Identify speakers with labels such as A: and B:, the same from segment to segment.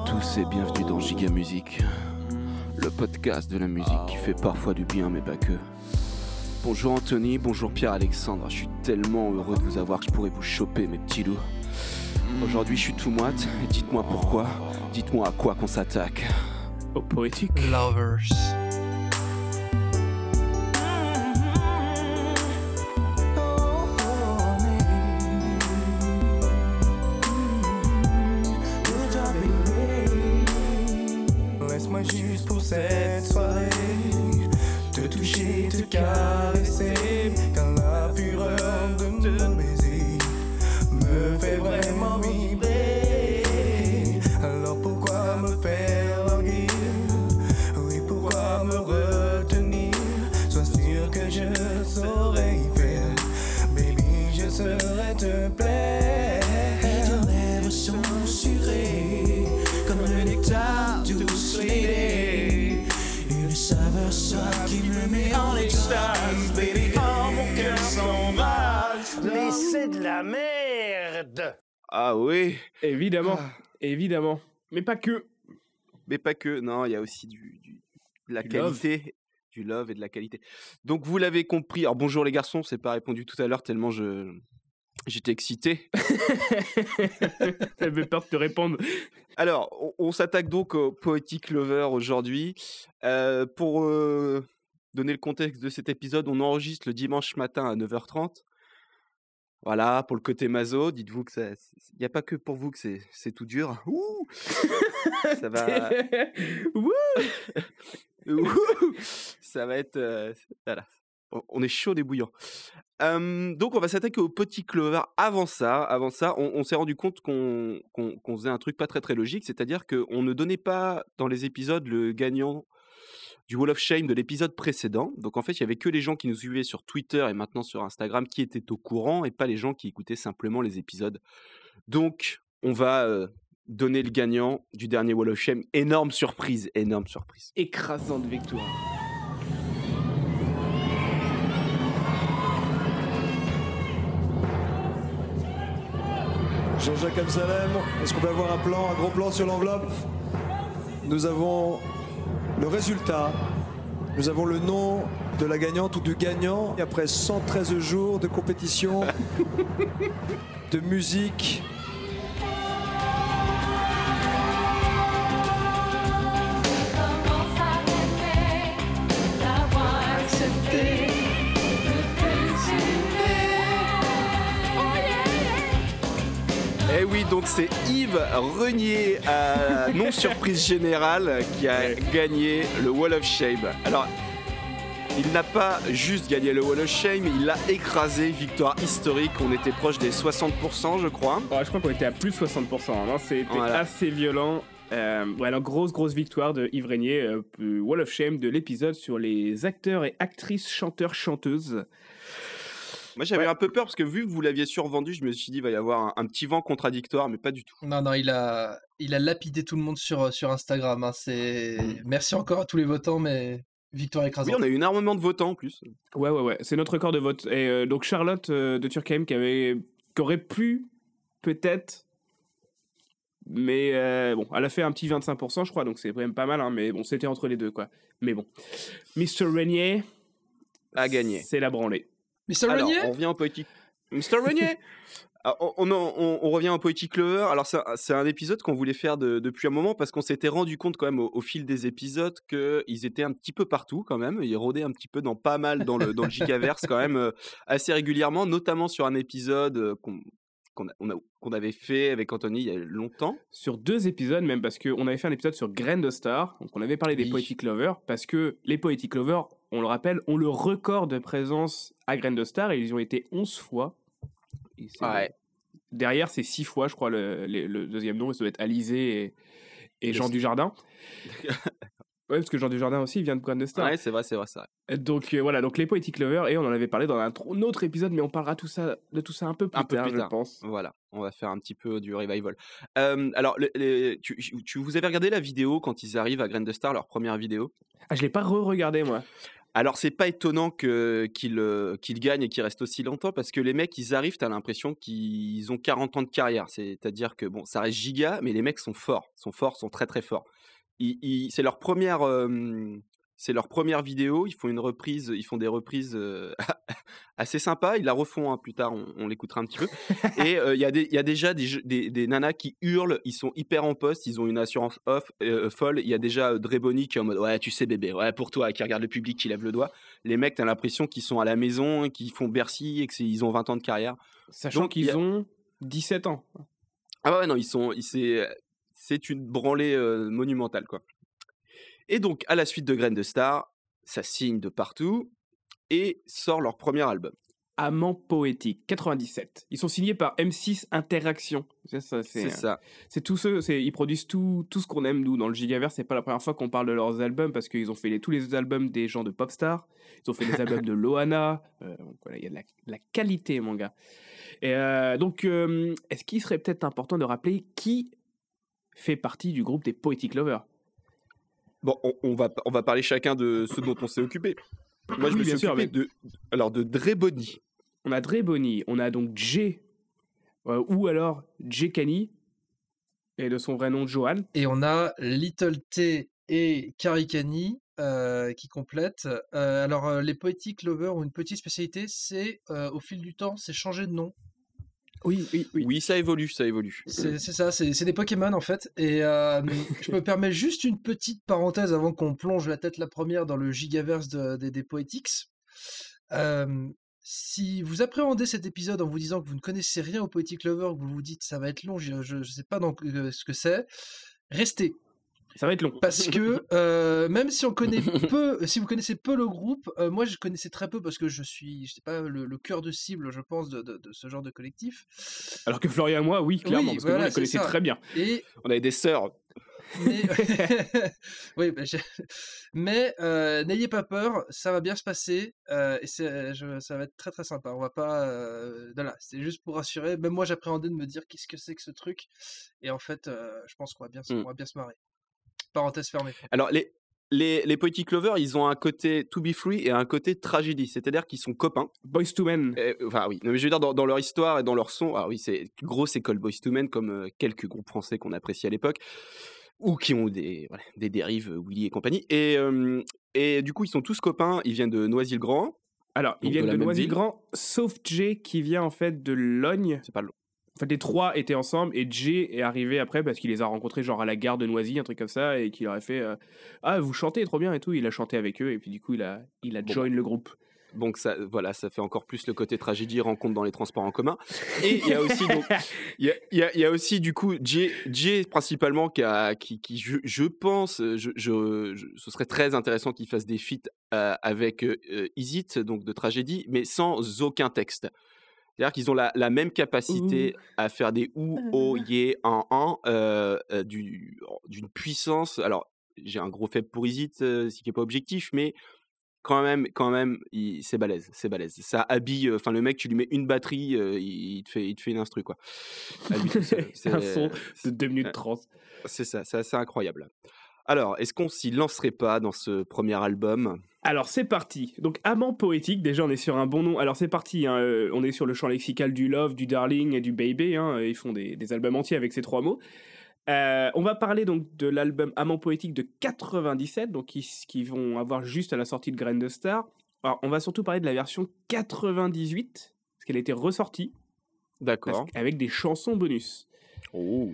A: à tous et bienvenue dans Giga Musique, le podcast de la musique qui fait parfois du bien mais pas que. Bonjour Anthony, bonjour Pierre-Alexandre, je suis tellement heureux de vous avoir que je pourrais vous choper mes petits loups. Aujourd'hui je suis tout moite et dites-moi pourquoi, dites-moi à quoi qu'on s'attaque.
B: Au poétique.
C: Lovers.
B: Évidemment. Mais pas que.
A: mais pas que, non, il y a aussi du, du- de la
B: Du love.
A: qualité. Du love et de la qualité. Donc vous l'avez compris. Alors bonjour les garçons, c'est pas répondu tout à l'heure tellement je j'étais excité.
B: J'avais peur de te répondre.
A: Alors, on, on s'attaque donc au Poetic Lover aujourd'hui. Euh, pour euh, donner le contexte de cet épisode, on enregistre le dimanche matin à 9h30. Voilà, pour le côté maso, dites-vous que il n'y a pas que pour vous que c'est tout dur. Ouh ça va, ça va être, euh, voilà, on- est chaud des bouillants. Euh, donc on va s'attaquer au petit clover. Avant ça, avant ça, on, on s'est rendu compte qu'on faisait un truc pas très très logique, c'est-à-dire qu'on ne donnait pas dans les épisodes le gagnant du Wall of Shame de l'épisode précédent. Donc en fait, il y avait que les gens qui nous suivaient sur Twitter et maintenant sur Instagram qui étaient au courant et pas les gens qui écoutaient simplement les épisodes. Donc on va euh, donner le gagnant du dernier Wall of Shame. Énorme surprise, énorme surprise.
B: Écrasante victoire.
D: Jean-Jacques Amsalem, est-ce qu'on peut avoir un plan, un gros plan sur l'enveloppe? Nous avons le résultat, nous avons le nom de la gagnante ou du gagnant. Après 113 jours de compétition, de musique,
E: plaisir.
A: Eh oui, donc c'est Yves Renier, à non surprise générale, qui a gagné le Wall of Shame. Alors, il n'a pas juste gagné le Wall of Shame, il l'a écrasé, victoire historique. On était proche des 60%, je crois.
B: Ouais, je crois qu'on était à plus de 60%. hein. C'était
A: Voilà.
B: assez violent. Euh, alors, grosse, grosse victoire de Yves Régnier, euh, euh, Wall of Shame de l'épisode sur les acteurs et actrices, chanteurs, chanteuses.
A: Moi, j'avais
B: Ouais.
A: un peu peur parce que vu que vous l'aviez survendu, je me suis dit, il va y avoir un, un petit vent contradictoire, mais pas du tout.
C: Non, non, il a, il a lapidé tout le monde sur, sur Instagram. hein, C'est... Merci encore à tous les votants, mais victoire
A: Oui,
C: écrasante.
A: on a eu énormément de votants en plus.
B: Ouais, ouais, ouais. C'est notre record de vote. Et euh, donc Charlotte euh, de Turkheim qui avait, qui aurait pu peut-être, mais euh, bon, elle a fait un petit 25%, je crois, donc c'est quand même pas mal. Hein, mais bon, c'était entre les deux, quoi. Mais bon, Mr. Renier
A: A gagné.
B: C'est la branlée.
C: Mr.
A: Alors,
C: Renier
A: on revient au Poetic. Mr. Renier on, on, on- on revient au Poetic Lover. Alors, c'est un- épisode qu'on voulait faire de- depuis un moment parce qu'on s'était rendu compte quand même au, au fil des épisodes qu'ils étaient un petit peu partout quand même. Ils rôdaient un petit peu dans pas mal dans le, dans le Gigaverse quand même euh, assez régulièrement, notamment sur un épisode euh, qu'on avait fait avec Anthony il y a longtemps.
B: Sur deux épisodes, même, parce qu'on avait fait un épisode sur Grain de Star, donc on avait parlé des. Poetic Lovers, parce que les Poetic Lovers, on le rappelle, ont le record de présence à Grain de Star, et ils ont été 11 fois. Et c'est-
A: Ouais.
B: Derrière, c'est 6 fois, je crois, le, le- le deuxième nom, ça doit être Alizé et, et Jean Dujardin. Ouais, parce que Jean Dujardin aussi, il vient de Grain de Star.
A: Ouais, c'est vrai, c'est vrai, c'est vrai.
B: Donc euh, voilà, donc les Poetic Lovers, et on en avait parlé dans un, tr- un autre épisode, mais on parlera tout ça, de tout ça un peu plus
A: Un peu
B: tard, je pense.
A: Voilà, on va faire un petit peu du revival. Euh, alors, le- tu, tu- vous avez regardé la vidéo quand ils arrivent à Grain de Star, leur première vidéo?
B: Ah, je l'ai pas re-regardé, moi.
A: Alors, c'est pas étonnant qu'ils euh, gagnent et qu'ils restent aussi longtemps parce que les mecs, ils arrivent, t'as l'impression qu'ils ont 40 ans de carrière. C'est-à-dire que, bon, ça reste giga, mais les mecs sont forts, sont forts, sont très très forts. C'est leur première. C'est leur première vidéo, ils font une reprise, ils font des reprises euh, assez sympas, ils la refont hein, plus tard, on, on l'écoutera un petit peu. Et euh, il y, a y déjà des, des, des nanas qui hurlent, ils sont hyper en poste, ils ont une assurance off, euh, folle. Il y a déjà Dreboni qui est en mode Ouais, tu sais, bébé, ouais, pour toi, qui regarde le public, qui lève le doigt. Les mecs, t'as l'impression qu'ils sont à la maison, qu'ils font Bercy et qu'ils ont 20 ans de carrière.
B: Sachant qu'ils
A: a-
B: ont 17 ans.
A: Ah ouais, non, ils sont, c'est, c'est une branlée monumentale, quoi. Et donc, à la suite de Graines de Star, ça signe de partout et sort leur premier album.
B: Amant poétique, 97. Ils sont signés par M6 Interaction. C'est ça, c'est,
A: C'est ça.
B: c'est tous ceux, c'est, ils produisent tout, tout ce qu'on aime, nous, dans le Gigaverse. C'est pas la première fois qu'on parle de leurs albums parce qu'ils ont fait les- tous les albums des gens de Popstar. Ils ont fait les albums de Loana. Euh, donc voilà, il y a de la, de la qualité, mon gars. Et euh, donc, euh, est-ce qu'il serait peut-être important de rappeler qui fait partie du groupe des Poetic Lovers?
A: Bon, on, on va, on va parler chacun de ceux dont on s'est occupé. Moi, je
B: Oui,
A: me suis
B: sûr,
A: occupé
B: mais-
A: de, alors, de Dreboni.
B: On a Dre Bonny, on a donc Jay, euh, ou alors Jay Kani, et de son vrai nom Johan.
C: Et on a Little T et Karikani euh, qui complètent. Euh, alors, les Poetic Lovers ont une petite spécialité, c'est euh, au fil du temps, c'est changer de nom.
B: Oui, oui, oui.
A: Oui, ça évolue, ça évolue.
C: C'est c'est ça, c'est des Pokémon en fait. Et euh, je me permets juste une petite parenthèse avant qu'on plonge la tête la première dans le gigaverse de- des- des Poetics. Euh, si vous appréhendez cet épisode en vous disant que vous ne connaissez rien au Poetic Lover, que vous vous dites ça va être long, je ne sais pas donc, euh, ce que c'est, restez.
B: Ça va être long.
C: Parce que euh, même si on connaît peu, si vous connaissez peu le groupe, euh, moi je connaissais très peu parce que je suis, je sais pas, le, le cœur de cible, je pense, de, de- de ce genre de collectif.
B: Alors que Florian et moi, oui, clairement,
C: Oui,
B: parce que moi, on les connaissait
C: ça.
B: très bien.
C: Et
A: On avait des sœurs.
C: mais, oui, bah, mais euh, n'ayez pas peur, ça va bien se passer et je- ça va être très très sympa. On va pas, voilà, c'est juste pour rassurer. Même moi, j'appréhendais de me dire qu'est-ce que c'est que ce truc, et en fait, je pense qu'on va bien, se-
A: Mm.
C: on va bien se marrer. Parenthèse fermée.
A: Alors, les, les, les Poetic Lovers, ils ont un côté to be free et un côté tragédie. C'est-à-dire qu'ils sont copains.
B: Boys to Men.
A: Enfin, oui. Non, mais je veux dire, dans, dans leur histoire et dans leur son, ah oui, c'est grosse école Boys to Men, comme euh, quelques groupes français qu'on apprécie à l'époque, ou qui ont des, voilà, des dérives, euh, Willy et compagnie. Et, euh, et du coup, ils sont tous copains. Ils viennent de Noisy-le-Grand.
B: Alors, ils
A: de
B: viennent de Noisy-le-Grand, sauf Jay qui vient en fait de Logne.
A: C'est pas long.
B: En fait, les trois étaient ensemble et Jay est arrivé après parce qu'il les a rencontrés genre à la gare de Noisy, un truc comme ça, et qu'il leur a fait euh, Ah, vous chantez trop bien et tout. Il a chanté avec eux et puis du coup, il a, il a
A: Bon,
B: join le groupe.
A: Donc ça, voilà, ça fait encore plus le côté tragédie, rencontre dans les transports en commun. Et il y a aussi, donc, il y y y a aussi du coup Jay, Jay principalement qui, a, qui, qui je, je pense, je, ce serait très intéressant qu'il fasse des feats euh, avec euh, euh, Is It, donc de tragédie, mais sans aucun texte. C'est-à-dire qu'ils ont la, la même capacité à faire des ou, o, yé, en, en, euh, euh, du- d'une puissance. Alors, j'ai un gros faible pour Is It, euh, ce qui n'est pas objectif, mais quand même, quand même, c'est balèze, c'est balèze. Ça habille, euh, enfin le mec, tu lui mets une batterie, euh, il, il te fait, il te fait une instru quoi. Seul.
B: un
A: C'est-
B: son de 2 minutes
A: Ouais.
B: 30.
A: C'est ça, c'est incroyable. Alors, est-ce qu'on s'y lancerait pas dans ce premier album?
B: Alors c'est parti. Donc amant poétique, déjà on est sur un bon nom. Alors c'est parti, hein, euh, on est sur le champ lexical du love, du darling et du baby. hein, Ils font des, des albums entiers avec ces trois mots. Euh, on va parler donc de l'album Amant poétique de 97, donc qui, qui vont avoir juste à la sortie de Grain de Star. Alors on va surtout parler de la version 98, parce qu'elle a été ressortie
A: D'accord.
B: qu'avec des chansons bonus.
A: Oh.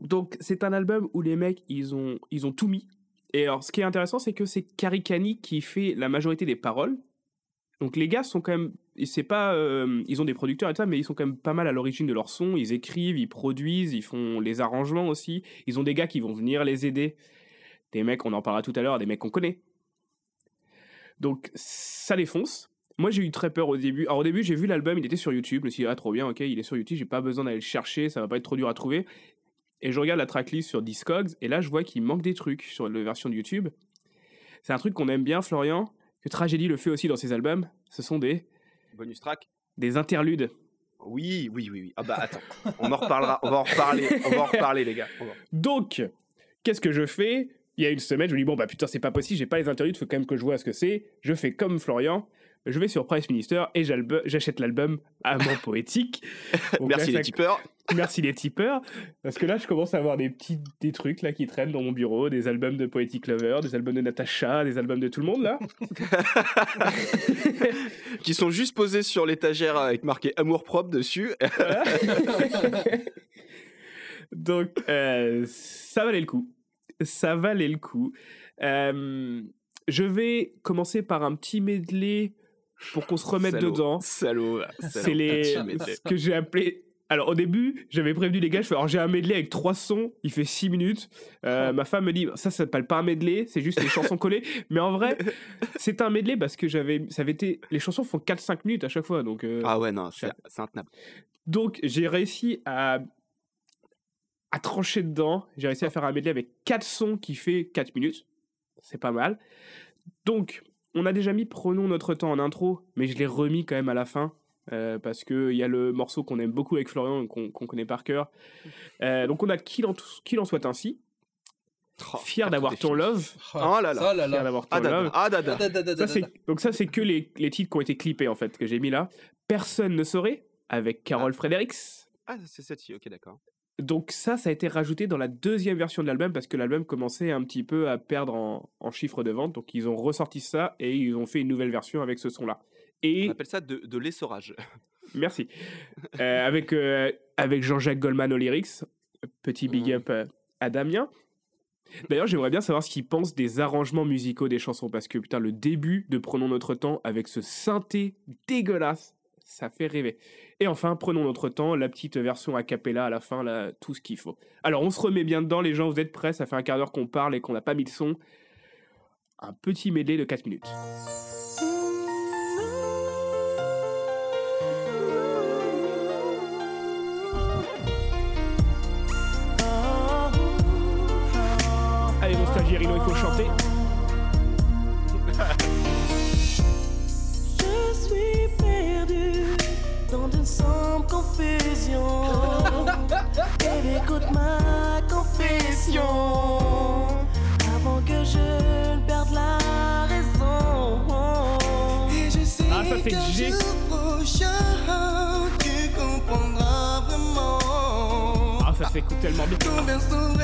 B: Donc c'est un album où les mecs ils ont ils ont tout mis. Et alors ce qui est intéressant c'est que c'est Karikani qui fait la majorité des paroles. Donc les gars sont quand même c'est pas euh, ils ont des producteurs et tout ça mais ils sont quand même pas mal à l'origine de leur son, ils écrivent, ils produisent, ils font les arrangements aussi. Ils ont des gars qui vont venir les aider. Des mecs on en parlera tout à l'heure, des mecs qu'on connaît. Donc ça les fonce. Moi j'ai eu très peur au début. Alors au début j'ai vu l'album, il était sur YouTube, je me suis dit ah trop bien, OK, il est sur YouTube, j'ai pas besoin d'aller le chercher, ça va pas être trop dur à trouver. Et je regarde la tracklist sur Discogs, et là, je vois qu'il manque des trucs sur la version de YouTube. C'est un truc qu'on aime bien, Florian, que Tragédie le fait aussi dans ses albums. Ce sont des,
A: Bonus track
B: des interludes.
A: Oui, oui, oui, oui. Ah bah attends, on en reparlera, on va en reparler, on va en reparler les gars. Va-
B: Donc, qu'est-ce que je fais? Il y a une semaine, je me dis, bon, bah putain, c'est pas possible, j'ai pas les interludes, faut quand même que je vois ce que c'est. Je fais comme Florian, je vais sur Price Minister et j'achète l'album Amant Poétique. Donc là,
A: Merci
B: ça-
A: les tipeurs.
B: Merci les tipeurs. Parce que là, je commence à avoir des petits des trucs là qui traînent dans mon bureau, des albums de Poetic Lover, des albums de Natacha, des albums de tout le monde là.
A: qui sont juste posés sur l'étagère avec marqué amour propre dessus.
B: Voilà. Donc, euh, ça valait le coup. Ça valait le coup. Euh, je vais commencer par un petit medley pour qu'on se remette
A: Salaud,
B: dedans.
A: Salaud.
B: C'est les ce que j'ai appelé. Alors au début, j'avais prévenu les gars, je fais alors j'ai un medley avec trois sons, il fait 6 minutes. Euh, Ma femme me dit ça, ça s'appelle pas un medley, c'est juste les chansons collées. Mais en vrai, c'est un medley parce que j'avais, ça avait été, les chansons font 4-5 minutes à chaque fois, donc. euh,
A: Ah ouais, non, c'est c'est intenable.
B: donc, j'ai réussi à, à trancher dedans. J'ai réussi à faire un medley avec 4 sons qui fait 4 minutes. C'est pas mal. Donc, on a déjà mis Prenons notre temps en intro, mais je l'ai remis quand même à la fin. euh, parce qu'il y a le morceau qu'on aime beaucoup avec Florian et qu'on qu'on connaît par cœur. Euh, donc, on a Qu'il en, qu'il en soit ainsi.
A: Oh,
B: Fier d'avoir ton love.
A: Oh là là.
C: Oh là
B: Fier
C: là.
B: d'avoir ton
A: Ah
B: love.
A: Ah dada.
B: Ça,
C: da.
B: donc ça, c'est que les, les titres qui ont été clippés, en fait, que j'ai mis là. Personne ne saurait, avec Carol Fredericks.
A: Ah, c'est celle-ci, ok, d'accord.
B: Donc ça, ça a été rajouté dans la deuxième version de l'album parce que l'album commençait un petit peu à perdre en, en chiffre de vente. Donc ils ont ressorti ça et ils ont fait une nouvelle version avec ce son-là.
A: On
B: Et
A: appelle ça de, de l'essorage.
B: merci. Euh, avec euh, avec Jean-Jacques Goldman aux lyrics. Petit big up euh, à Damien. D'ailleurs, j'aimerais bien savoir ce qu'il pense des arrangements musicaux des chansons parce que putain, le début de Prenons notre temps avec ce synthé dégueulasse, ça fait rêver. Et enfin, prenons notre temps, la petite version a cappella à la fin, là, tout ce qu'il faut. Alors, on se remet bien dedans, les gens, vous êtes prêts? Ça fait un quart d'heure qu'on parle et qu'on n'a pas mis le son. Un petit medley de 4 minutes. Allez, mon stagiaire, il faut chanter.
F: Confusion. Et écoute ma confession avant que je ne perde la raison.
G: Et je sais
B: Ah, ça, c'est
G: qu'un
B: G.
G: jour prochain, tu comprendras vraiment
B: Ah, ça s'écoute tellement bien.
G: combien sont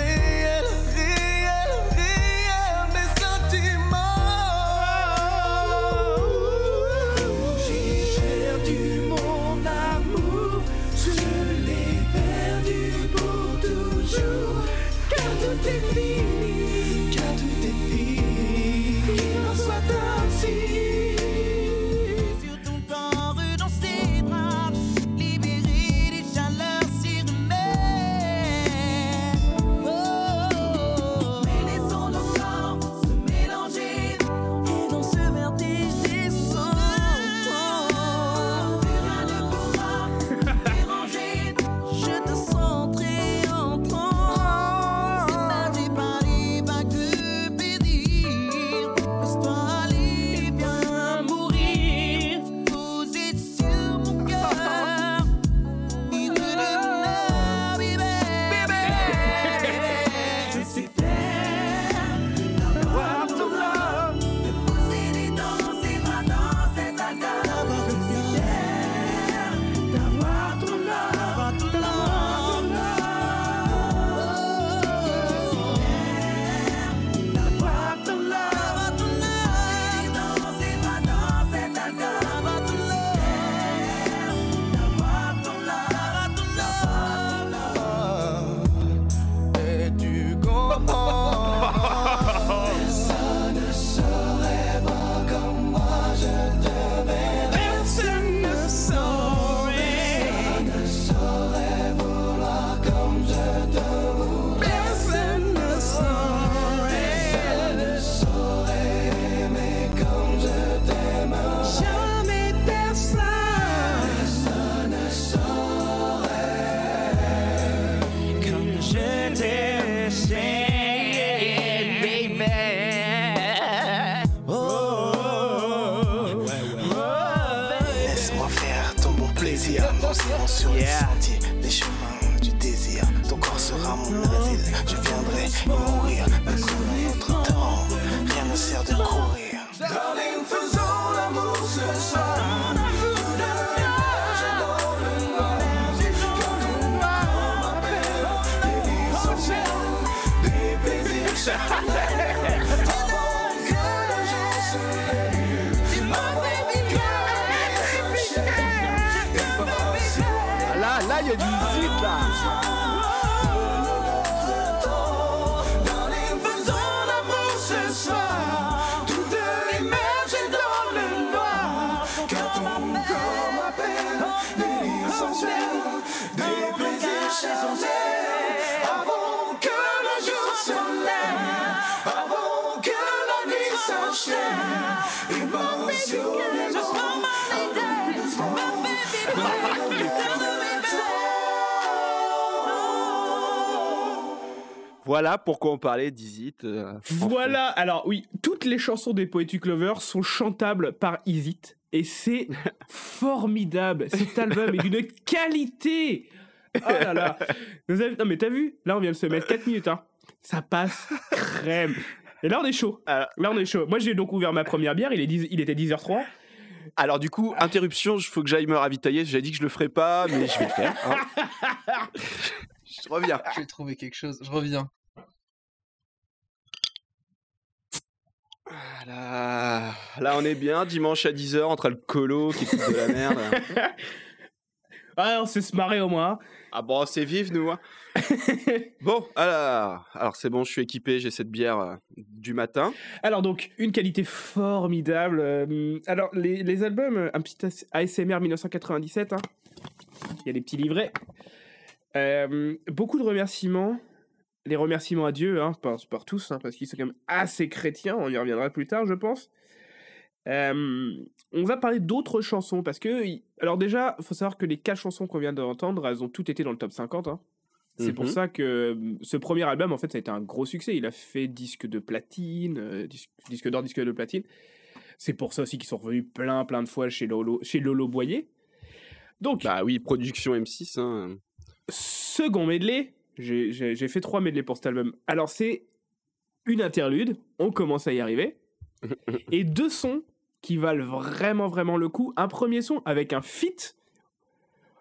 G: Voilà pourquoi on parlait d'Izit. euh,
B: Voilà, alors oui, toutes les chansons des Poetic Lovers sont chantables par Izit. Et c'est formidable. Cet album est d'une qualité. Oh là là. Non mais t'as vu Là on vient de se mettre 4 minutes. Hein. Ça passe crème. Et là on est chaud. Là on est chaud. Moi j'ai donc ouvert ma première bière. Il, est 10 il était 10h03.
G: Alors du coup, interruption, il faut que j'aille me ravitailler. J'ai dit que je le ferais pas, mais je vais le faire. hein. je reviens.
C: Je vais trouver quelque chose. Je reviens.
G: Voilà. Là, on est bien, dimanche à 10h, entre le colo qui écoute de la merde.
B: Ah on s'est se marrer au moins.
G: Ah bon, c'est vif, nous. hein. bon, alors, alors c'est bon, je suis équipé, j'ai cette bière euh, du matin.
B: Alors donc, une qualité formidable. euh, alors, les, les albums, euh, un petit AS- ASMR 1997, hein. il y a des petits livrets. Euh, beaucoup de remerciements. Les remerciements à Dieu, hein, par, par tous, hein, parce qu'ils sont quand même assez chrétiens, on y reviendra plus tard, je pense. Euh, on va parler d'autres chansons, parce que... Alors déjà, il faut savoir que les quatre chansons qu'on vient d'entendre, elles ont toutes été dans le top 50. hein. C'est pour
G: Mhm.
B: ça que euh, ce premier album, en fait, ça a été un gros succès. Il a fait disque de platine, euh, disque, disque d'or, disque de platine. C'est pour ça aussi qu'ils sont revenus plein, plein de fois chez Lolo, chez Lolo Boyer. Donc,
G: Bah oui, production M6. Hein.
B: second medley, j'ai- fait trois medley pour cet album. Alors, c'est une interlude, on commence à y arriver, et deux sons qui valent vraiment, vraiment le coup. Un premier son avec un feat.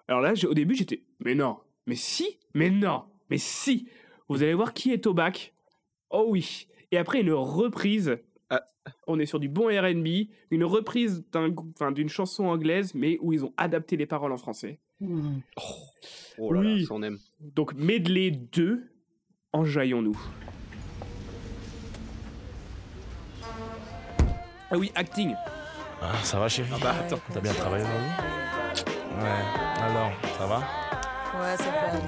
B: Alors là, au début, j'étais, mais non, mais si, mais non, mais si. Vous allez voir qui est au bac. Oh oui. Et après, une reprise.
G: Ah.
B: On est sur du bon RB, une reprise d'un gou- enfin, d'une chanson anglaise, mais où ils ont adapté les paroles en français.
G: Oh là
B: Oui.
G: là, ça, on aime.
B: Donc, medley 2, enjaillons-nous. Ah oui, acting.
H: Ah, ça va chérie
G: Ah bah attends.
H: T'as bien travaillé aujourd'hui Ouais. Alors, ça va
I: Ouais, ça peut aller.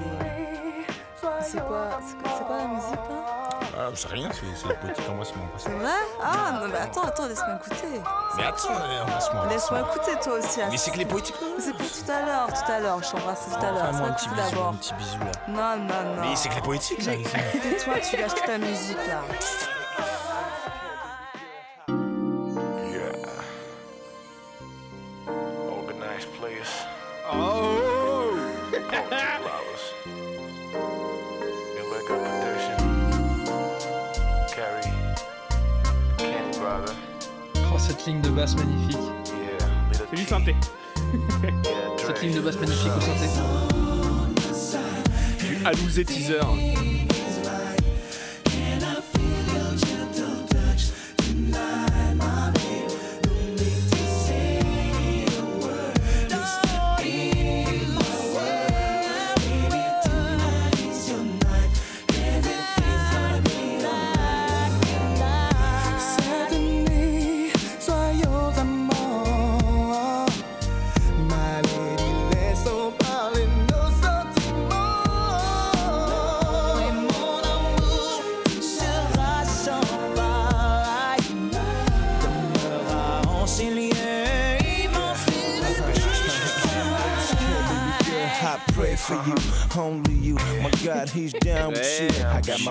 I: C'est quoi, c'est quoi, c'est quoi la musique là?
H: Ah, c'est rien, c'est c'est le petit embrassement.
I: C'est vrai Ah non, mais attends, attends, laisse-moi écouter.
H: Mais attends, euh, embrasse-moi.
I: Laisse-moi écouter toi aussi.
H: Mais c'est que les poétiques.
I: C'est pour tout à l'heure, tout à l'heure. Je t'embrasse tout à l'heure.
H: Un petit
I: écouter
H: bisou,
I: d'abord.
H: un petit bisou là.
I: Non, non, non.
H: Mais c'est que les poétiques là.
I: Tais-toi, tu gâches toute la musique là.
C: Basse magnifique.
B: C'est du
H: T.
B: synthé.
C: Cette ligne de basse magnifique au synthé.
G: Du Alouzé teaser.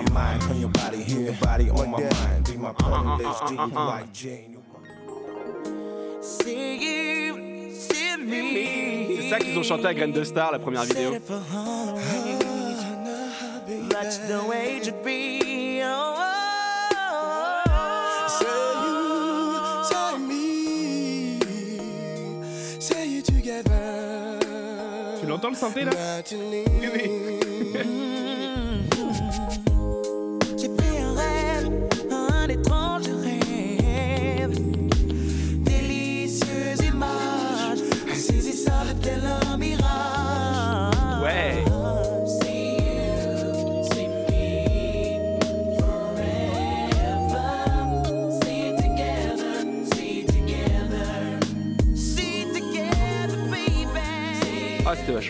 J: My mind on your body, here, your body on my mind. Be my partner, let's do you like Jane.
F: See you, see me.
G: C'est ça qu'ils ont chanté à Graine de Star, la première vidéo.
F: That's the way to be. Oh.
B: Tu l'entends le synthé là?
F: J'ai fait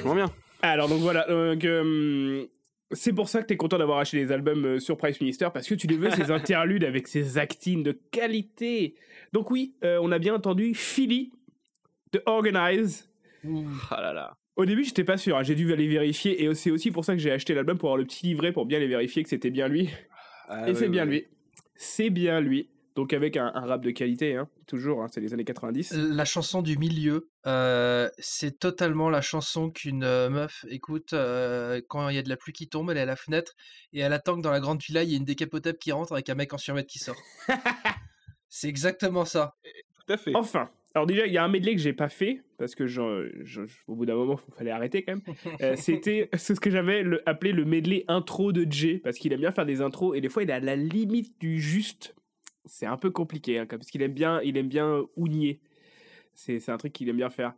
A: vachement bien.
B: Alors donc voilà, donc, euh, c'est pour ça que t'es content d'avoir acheté les albums euh, sur Price Minister parce que tu les veux ces interludes avec ces actines de qualité. Donc oui, euh, on a bien entendu Philly de Organize.
A: Ah là là.
B: Au début, j'étais pas sûr, hein, j'ai dû aller vérifier et c'est aussi pour ça que j'ai acheté l'album pour avoir le petit livret pour bien les vérifier que c'était bien lui.
A: Ah
B: et c'est bien lui. C'est bien lui. Donc avec un, un rap de qualité, hein, toujours, hein, c'est les années 90.
C: La chanson du milieu, euh, c'est totalement la chanson qu'une euh, meuf écoute euh, quand il y a de la pluie qui tombe, elle est à la fenêtre et elle attend que dans la grande villa, il y ait une décapotable qui rentre avec un mec en survêt qui sort. c'est exactement ça.
A: Tout à fait.
B: Enfin, alors déjà, il y a un medley que j'ai pas fait, parce que je- au bout d'un moment, il fallait arrêter quand même. Euh, C'était ce que j'avais appelé le medley intro de Jay, parce qu'il aime bien faire des intros, et des fois, il est à la limite du juste. C'est un peu compliqué, hein, parce qu'il aime bien, il aime bien. C'est un truc qu'il aime bien faire.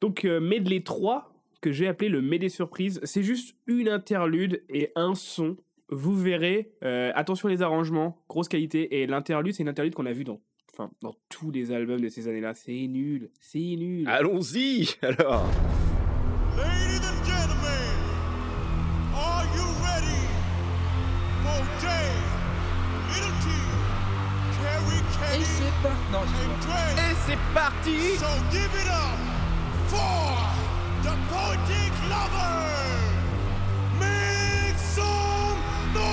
B: Donc, euh, medley 3, que j'ai appelé le medley surprise, c'est juste une interlude et un son. Vous verrez, euh, attention les arrangements, grosse qualité, et l'interlude, c'est une interlude qu'on a vue dans enfin, dans tous les albums de ces années-là. C'est nul, c'est nul.
A: Allons-y alors.
K: Ladies and gentlemen, are you ready for Jay, Little T, Carrie Kenny, and Dre?
A: Et c'est parti
K: So give it up for the Poetic Lover. Make some noise!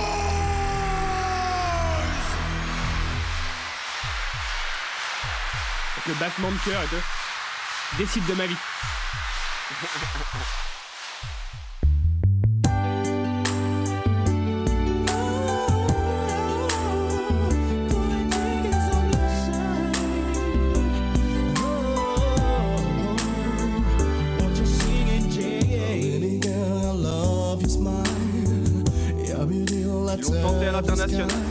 B: Le battement de cœur et tout. Décide de ma vie.
A: Tenté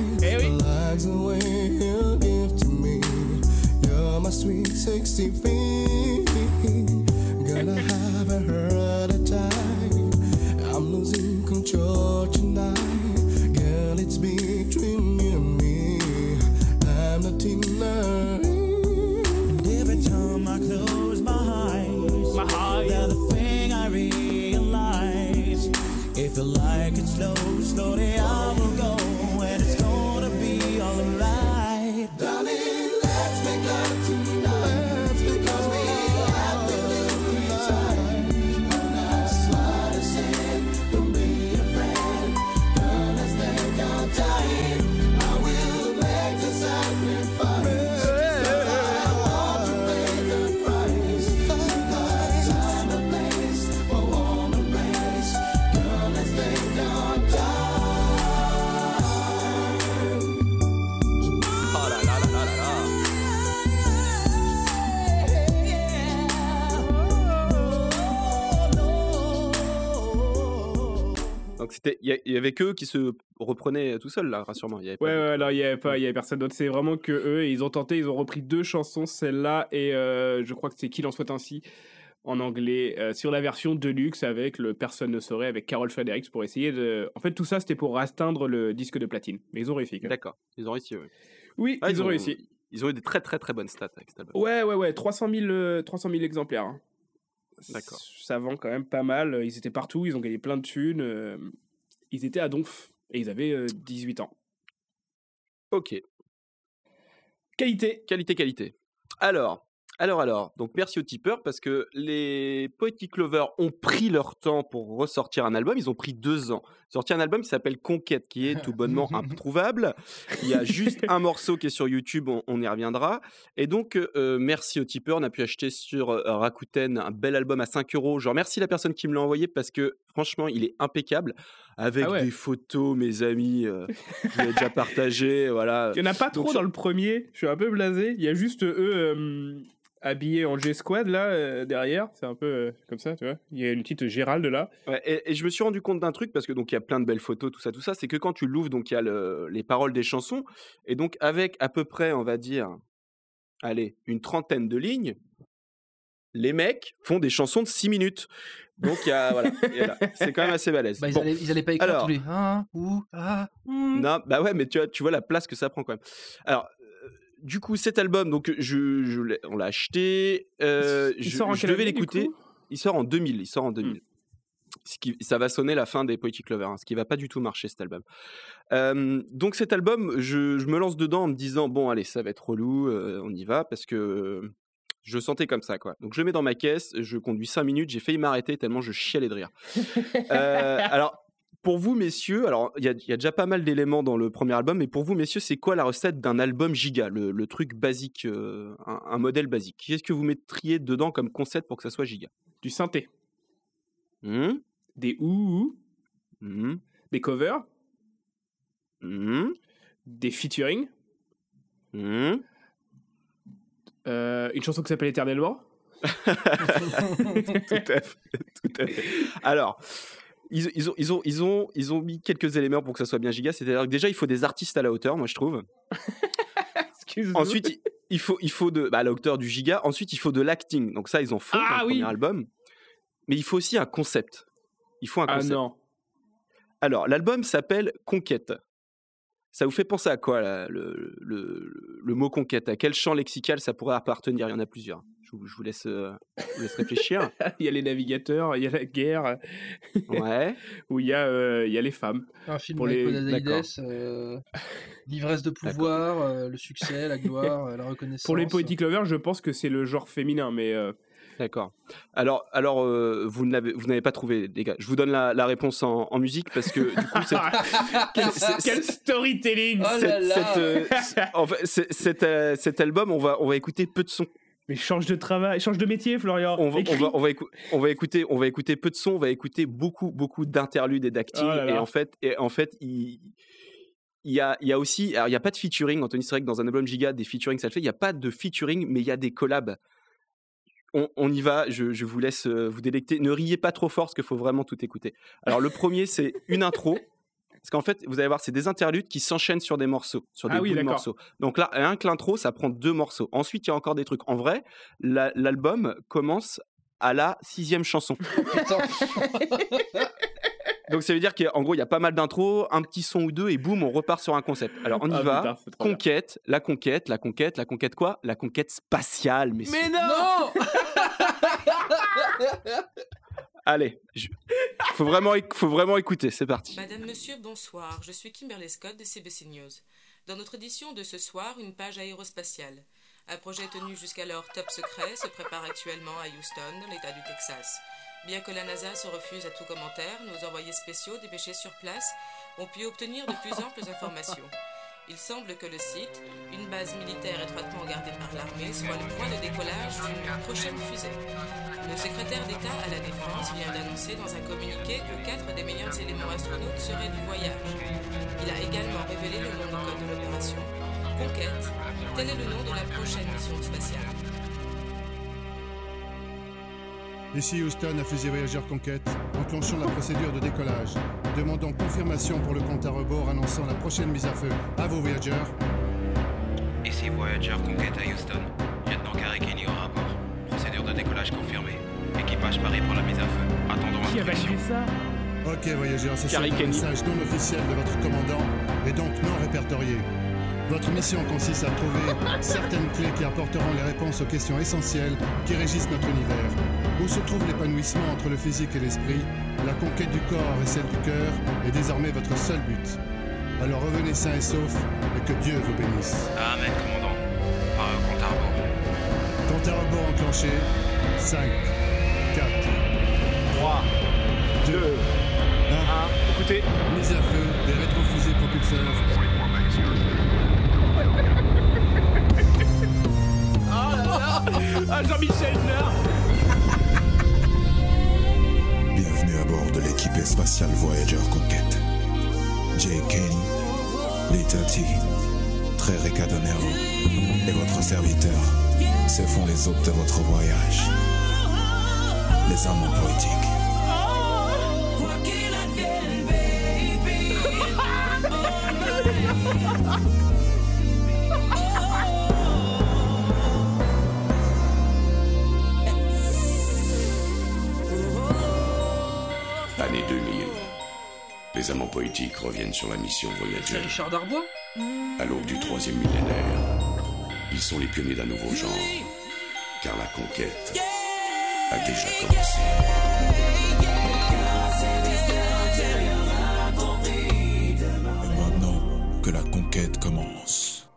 A: Donc c'était, il y, avait qu'eux qui se reprenaient tout seuls là, rassure-moi. Pas
B: Ouais, ouais, il y avait pas, il y avait personne d'autre. C'est vraiment que eux. Et ils ont tenté, ils ont repris deux chansons, celle-là et euh, je crois que c'est Qu'il en soit ainsi en anglais euh, sur la version deluxe avec le Personne ne saurait avec Carol Fredericks pour essayer de. En fait, tout ça c'était pour atteindre le disque de platine. Mais ils ont réussi.
A: D'accord, ils ont réussi. ouais.
B: Oui,
A: Ah,
B: ils, ont réussi.
A: Ils ont eu des très très très bonnes stats avec cet album.
B: Ouais, ouais, ouais, 300 000, euh, 300 000 exemplaires. hein.
A: D'accord.
B: Ça vend quand même pas mal. Ils étaient partout, ils ont gagné plein de thunes. euh, Ils étaient à Donf et ils avaient euh, 18 ans.
A: Ok.
B: Qualité.
A: Qualité, qualité. Alors, alors, alors. Donc, merci aux tipeurs parce que les Poetic Lovers ont pris leur temps pour ressortir un album. Ils ont pris deux ans. Ils ont sorti un album qui s'appelle Conquête, qui est tout bonnement introuvable. Il y a juste un morceau qui est sur YouTube, on, on y reviendra. Et donc, euh, merci aux tipeurs. On a pu acheter sur euh, Rakuten un bel album à 5 euros. Je remercie la personne qui me l'a envoyé parce que, franchement, il est impeccable. Avec
B: Ah ouais.
A: des photos, mes amis, euh, vous avez déjà partagées. Voilà.
B: Il y en a pas trop
A: Donc,
B: dans le premier. Je suis un peu blasé. Il y a juste eux euh, habillés en G-Squad là euh, derrière. C'est un peu euh, comme ça, tu vois. Il y a une petite Gérald là.
A: Ouais, et, et je me suis rendu compte d'un truc parce que donc il y a plein de belles photos, tout ça, tout ça. C'est que quand tu l'ouvres, donc il y a le- les paroles des chansons et donc avec à peu près, on va dire, allez, une trentaine de lignes, les mecs font des chansons de 6 minutes. Donc il y a voilà, c'est quand même assez balèze.
C: Bah, ils,
A: Bon,
C: allaient, ils allaient pas écrire
A: alors-
C: tous les un ou ah. hmm.
A: non, bah ouais, mais tu vois, tu vois la place que ça prend quand même. Alors. euh, Du coup, cet album, donc je, on l'a acheté. euh,
B: Il
A: je,
B: sort en
A: je devais l'écouter. il sort en 2000. Il sort en 2000. Ce qui, ça va sonner la fin des Poetic Lovers, hein, ce qui va pas du tout marcher cet album. Euh, donc cet album, je, je me lance dedans en me disant bon allez, ça va être relou, euh, on y va parce que je sentais comme ça quoi. Donc je le mets dans ma caisse, je conduis 5 minutes, j'ai failli m'arrêter tellement je chialais de rire. Euh, alors pour vous messieurs, alors il y, a- il y a déjà pas mal d'éléments dans le premier album, mais pour vous messieurs, c'est quoi la recette d'un album giga, le, le truc basique, euh, un, un modèle basique? Qu'est-ce que vous mettriez dedans comme concept pour que ça soit giga?
B: Du synthé.
A: Hmm
B: Des ouh,
A: Hmm
B: des covers,
A: Hmm
B: des featuring,
A: Hmm
B: euh, une chanson qui s'appelle Éternellement.
A: tout à fait, tout à fait. Alors, ils, ils ont, ils, ont, ils, ont, ils ont mis quelques éléments pour que ça soit bien giga. C'est-à-dire que déjà, il faut des artistes à la hauteur, moi je trouve. Ensuite, il- faut, il faut de, bah, à la hauteur du giga. Ensuite, il faut de l'acting. Donc ça, ils en font
B: Ah
A: dans le
B: oui.
A: premier album. Mais il faut aussi un concept. Il faut un
B: Ah
A: concept.
B: non.
A: Alors, l'album s'appelle Conquête. Ça vous fait penser à quoi là, le, le- le mot conquête? À quel champ lexical ça pourrait appartenir? Il y en a plusieurs. Je vous, je vous laisse, euh, je vous laisse réfléchir.
B: il y a les navigateurs, il y a la guerre,
A: Ouais.
B: où il y, a, euh, il y a les femmes.
C: Un film
B: Pour les-
C: euh, l'ivresse de pouvoir, euh, le succès, la gloire, la reconnaissance.
B: Pour les Poetic Lovers, je pense que c'est le genre féminin, mais euh,
A: D'accord. Alors, alors euh, vous n'avez vous n'avez pas trouvé, les gars. Je vous donne la, la réponse en, en musique parce que du coup, c'est-
B: quel,
A: c'est-
B: quel storytelling
C: Oh là
A: cette-
C: là.
A: cette, euh, c- en fait, c'est- cet, euh, cet album, on va, on va écouter peu de sons.
B: Mais change de travail, change de métier, Florian.
A: On va, on, va, on, va écou- on va écouter, on va écouter peu de sons. On va écouter beaucoup, beaucoup d'interludes et d'acting.
B: Oh
A: et en fait, et en fait, il, il y a, il y a aussi, alors il y a pas de featuring. Anthony c'est vrai que dans un album giga, des featuring, ça le fait. Il y a pas de featuring, mais il y a des collabs. On, on y va. Je, je vous laisse euh, vous délecter. Ne riez pas trop fort, parce qu'il faut vraiment tout écouter. Alors le premier, c'est une intro. Parce qu'en fait, vous allez voir, c'est des interludes qui s'enchaînent sur des morceaux, sur des
B: Ah oui,
A: bouts de
B: d'accord.
A: morceaux. Donc là, rien que l'intro, ça prend deux morceaux. Ensuite, il y a encore des trucs. En vrai, la- l'album commence à la sixième chanson.
C: Putain.
A: Donc ça veut dire qu'en gros, il y a pas mal d'intros, un petit son ou deux, et boum, on repart sur un concept. Alors on y
B: Ah,
A: va.
B: putain,
A: conquête, la conquête, la conquête, la conquête quoi? La conquête spatiale, messieurs.
B: Mais non
A: Allez, je- faut, vraiment, éc- faut vraiment écouter, c'est parti.
L: Madame, Monsieur, bonsoir. Je suis Kimberly Scott de CBC News. Dans notre édition de ce soir, une page aérospatiale. Un projet tenu jusqu'alors top secret se prépare actuellement à Houston, dans l'État du Texas. Bien que la NASA se refuse à tout commentaire, nos envoyés spéciaux dépêchés sur place ont pu obtenir de plus amples informations. Il semble que le site, une base militaire étroitement gardée par l'armée, soit le point de décollage d'une prochaine fusée. Le secrétaire d'État à la Défense vient d'annoncer dans un communiqué que quatre des meilleurs éléments astronautes seraient du voyage. Il a également révélé le nom de code de l'opération, Conquête. Tel est le nom de la prochaine mission spatiale.
M: Ici Houston à Fusée Voyageur Conquête, enclenchons la procédure de décollage. Demandons confirmation pour le compte à rebours annonçant la prochaine mise à feu. À vos voyageurs.
N: Ici Voyager Conquête à Houston. Lieutenant Carey Kenny au rapport. Procédure de décollage confirmée. Équipage paré pour la mise à feu. Attendons
B: Qui a validé ça
M: Ok voyageurs, ce sont
A: Carrie
M: un message non officiel de votre commandant et donc non répertorié. Votre mission consiste à trouver certaines clés qui apporteront les réponses aux questions essentielles qui régissent notre univers. Où se trouve l'épanouissement entre le physique et l'esprit La conquête du corps et celle du cœur est désormais votre seul but. Alors revenez sains et saufs et que Dieu vous bénisse.
N: Amen, commandant. Par euh, compte à rebours.
M: Compte à rebours enclenché. 5, 4,
A: 3,
M: 2,
A: 1, écoutez.
M: Mise à feu des rétrofusées propulseurs.
B: Ah, Jean-Michel
J: Bienvenue à bord de l'équipe spatiale Voyager Conquête. Jay Kenny, Little T, Très Recadonero et votre serviteur se font les hôtes de votre voyage. Les amants poétiques.
O: Reviennent sur la mission
C: C'est
O: Voyager.
C: Richard Darbois
O: À l'aube du troisième millénaire, ils sont les pionniers d'un nouveau genre. Car la conquête a déjà commencé.
J: Maintenant que la conquête commence.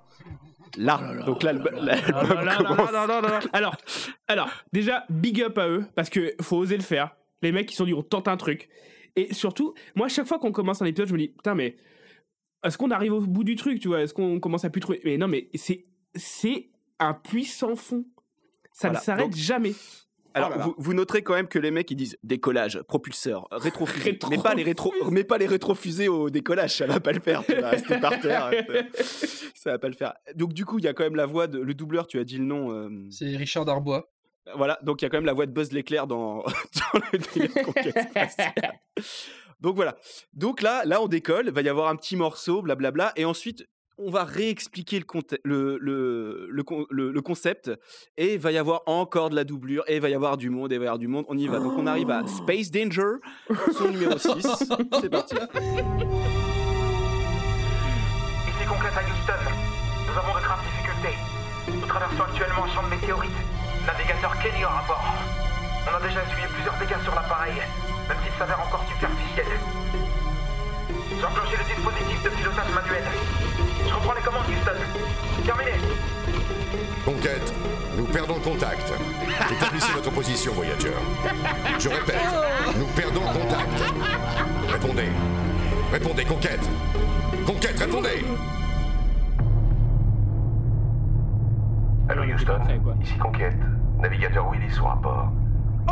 A: Là, donc là, l'album.
B: Alors, alors, déjà, big up à eux, parce que faut oser le faire. Les mecs, ils sont dit, on tente un truc. Et surtout, moi, à chaque fois qu'on commence un épisode, je me dis, putain, mais est-ce qu'on arrive au bout du truc, tu vois? Est-ce qu'on commence à plus trouver? Mais non, mais c'est, c'est un puissant fond. Ça
A: Voilà,
B: ne s'arrête
A: donc-
B: jamais.
A: Alors,
B: Oh là là.
A: vous, vous noterez quand même que les mecs ils disent décollage, propulseur, rétrofusée.
B: Rétro-
A: mais pas les rétro, mais pas les rétrofusées au décollage, ça va pas le faire. Tu vas rester par terre. ça va pas le faire. Donc du coup, il y a quand même la voix de le doubleur. Tu as dit le nom. euh,
C: C'est Richard Darbois.
A: Voilà. Donc il y a quand même la voix de Buzz l'éclair dans, dans le délire Conquête spatiale. Donc voilà. Donc là, là on décolle. Il va y avoir un petit morceau, blablabla, et ensuite. On va réexpliquer le, conte- le, le, le, con- le- le concept et il va y avoir encore de la doublure et il va y avoir du monde et il va y avoir du monde. On y va. Donc on arrive à Space Danger, son numéro 6. C'est parti.
P: Ici Conquête à Houston. Nous avons de graves difficultés. Nous traversons actuellement un champ de météorites. Navigateur Kenny en rapport. On a déjà essuyé plusieurs dégâts sur l'appareil, même s'il s'avère encore superficiel. J'ai enclenché le dispositif de pilotage manuel. Je reprends les commandes, Houston. Terminé.
O: Conquête, nous perdons contact. Établissez votre position, Voyager. Je répète, nous perdons contact. Répondez. Répondez, Conquête. Conquête, répondez.
P: Allô Houston, ici Conquête. Navigateur Willis au rapport.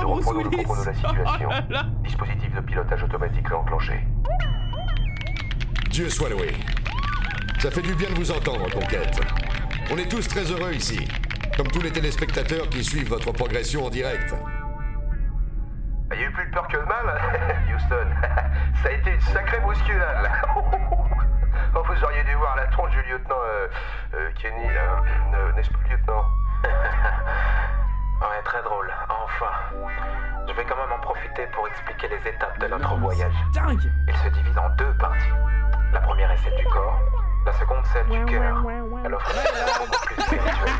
P: Nous reprenons le contrôle de la situation. Dispositif de pilotage automatique réenclenché.
O: Dieu soit loué. Ça fait du bien de vous entendre, Conquête. On est tous très heureux ici, comme tous les téléspectateurs qui suivent votre progression en direct.
P: Il y a eu plus de peur que de mal, Houston. Ça a été une sacrée bousculade. Oh, vous auriez dû voir la tronche du lieutenant euh, euh, Kenny. Euh, N'est-ce pas, lieutenant? Très drôle. Enfin. Je vais quand même en profiter pour expliquer les étapes de notre voyage.
B: Dingue
P: Il se divise en deux parties. La première est celle du corps, la seconde celle du cœur. Elle offre une beaucoup plus spirituelle.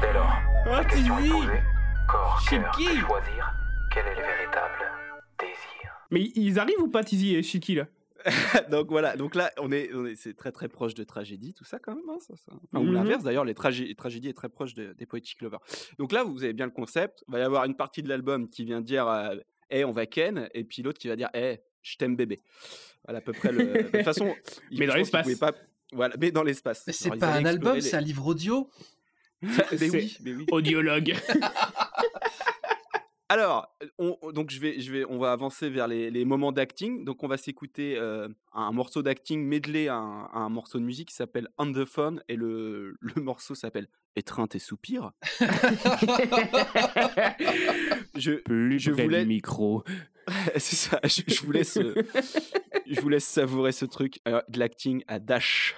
P: Dès lors, la question est posée. Corps, cœur, que choisir Quel est le véritable désir?
B: Mais ils arrivent ou pas, Tizi et Shiki, là?
A: donc voilà, donc là on est, on est c'est très très proche de tragédie, tout ça quand même. hein, ça, ça. Enfin, Ou
B: Mhm.
A: l'inverse d'ailleurs, les tragé- tragédies est très proche de- des Poetic Lovers. Donc là vous avez bien le concept. Il va y avoir une partie de l'album qui vient dire euh, Eh, on va ken, et puis l'autre qui va dire Eh, je t'aime bébé. Voilà à peu près le. De toute façon, il-
B: Mais dans l'espace.
A: Pas... Voilà, mais dans l'espace.
C: Mais c'est pas un album,
A: les-
C: c'est un livre audio?
A: mais
B: C'est
A: oui, mais oui.
B: Audiologue.
A: Alors, on, on- donc je vais, je vais, on va avancer vers les, les moments d'acting. Donc on va s'écouter euh, un morceau d'acting medley à un, à un morceau de musique qui s'appelle On the Phone et le, le morceau s'appelle Étreinte et soupir. je,
B: Plus
A: je voulais,
B: micro.
A: c'est ça. Je, je vous laisse, je vous laisse savourer ce truc euh, de l'acting à Dash.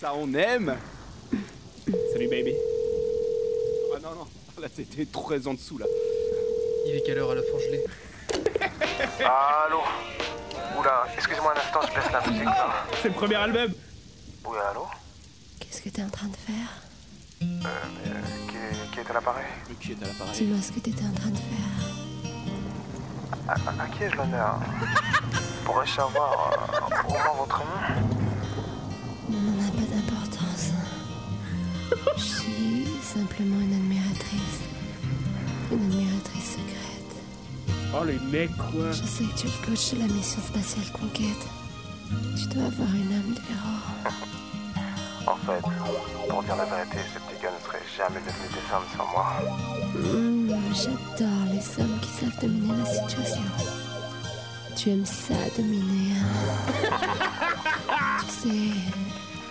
A: Ça on aime.
B: Salut, baby.
A: Ah non non, là c'était très en dessous là.
C: Il est quelle heure à la Forgelée
P: Allô Oula, excusez-moi un instant, je baisse la musique là.
B: C'est le premier album.
P: Oui, allô
Q: Qu'est-ce que t'es en train de faire
P: Euh, mais, euh, qui, qui est à l'appareil
A: Qui est à l'appareil
Q: Dis-moi ce que t'étais en train de faire.
P: à, à- à qui ai-je l'honneur? Pourrais-je savoir euh, au moins votre nom?
Q: N'a pas d'importance. Je suis simplement une admiratrice. Une admiratrice secrète.
B: Oh, les mecs, quoi.
Q: Je sais que tu es le coach de la mission spatiale Conquête. Tu dois avoir une âme de héros.
P: En fait, pour dire la vérité, ce petit gars ne serait jamais devenu des hommes sans moi.
Q: Mmh, J'adore les hommes qui savent dominer la situation. Tu aimes ça, dominer, hein Tu sais,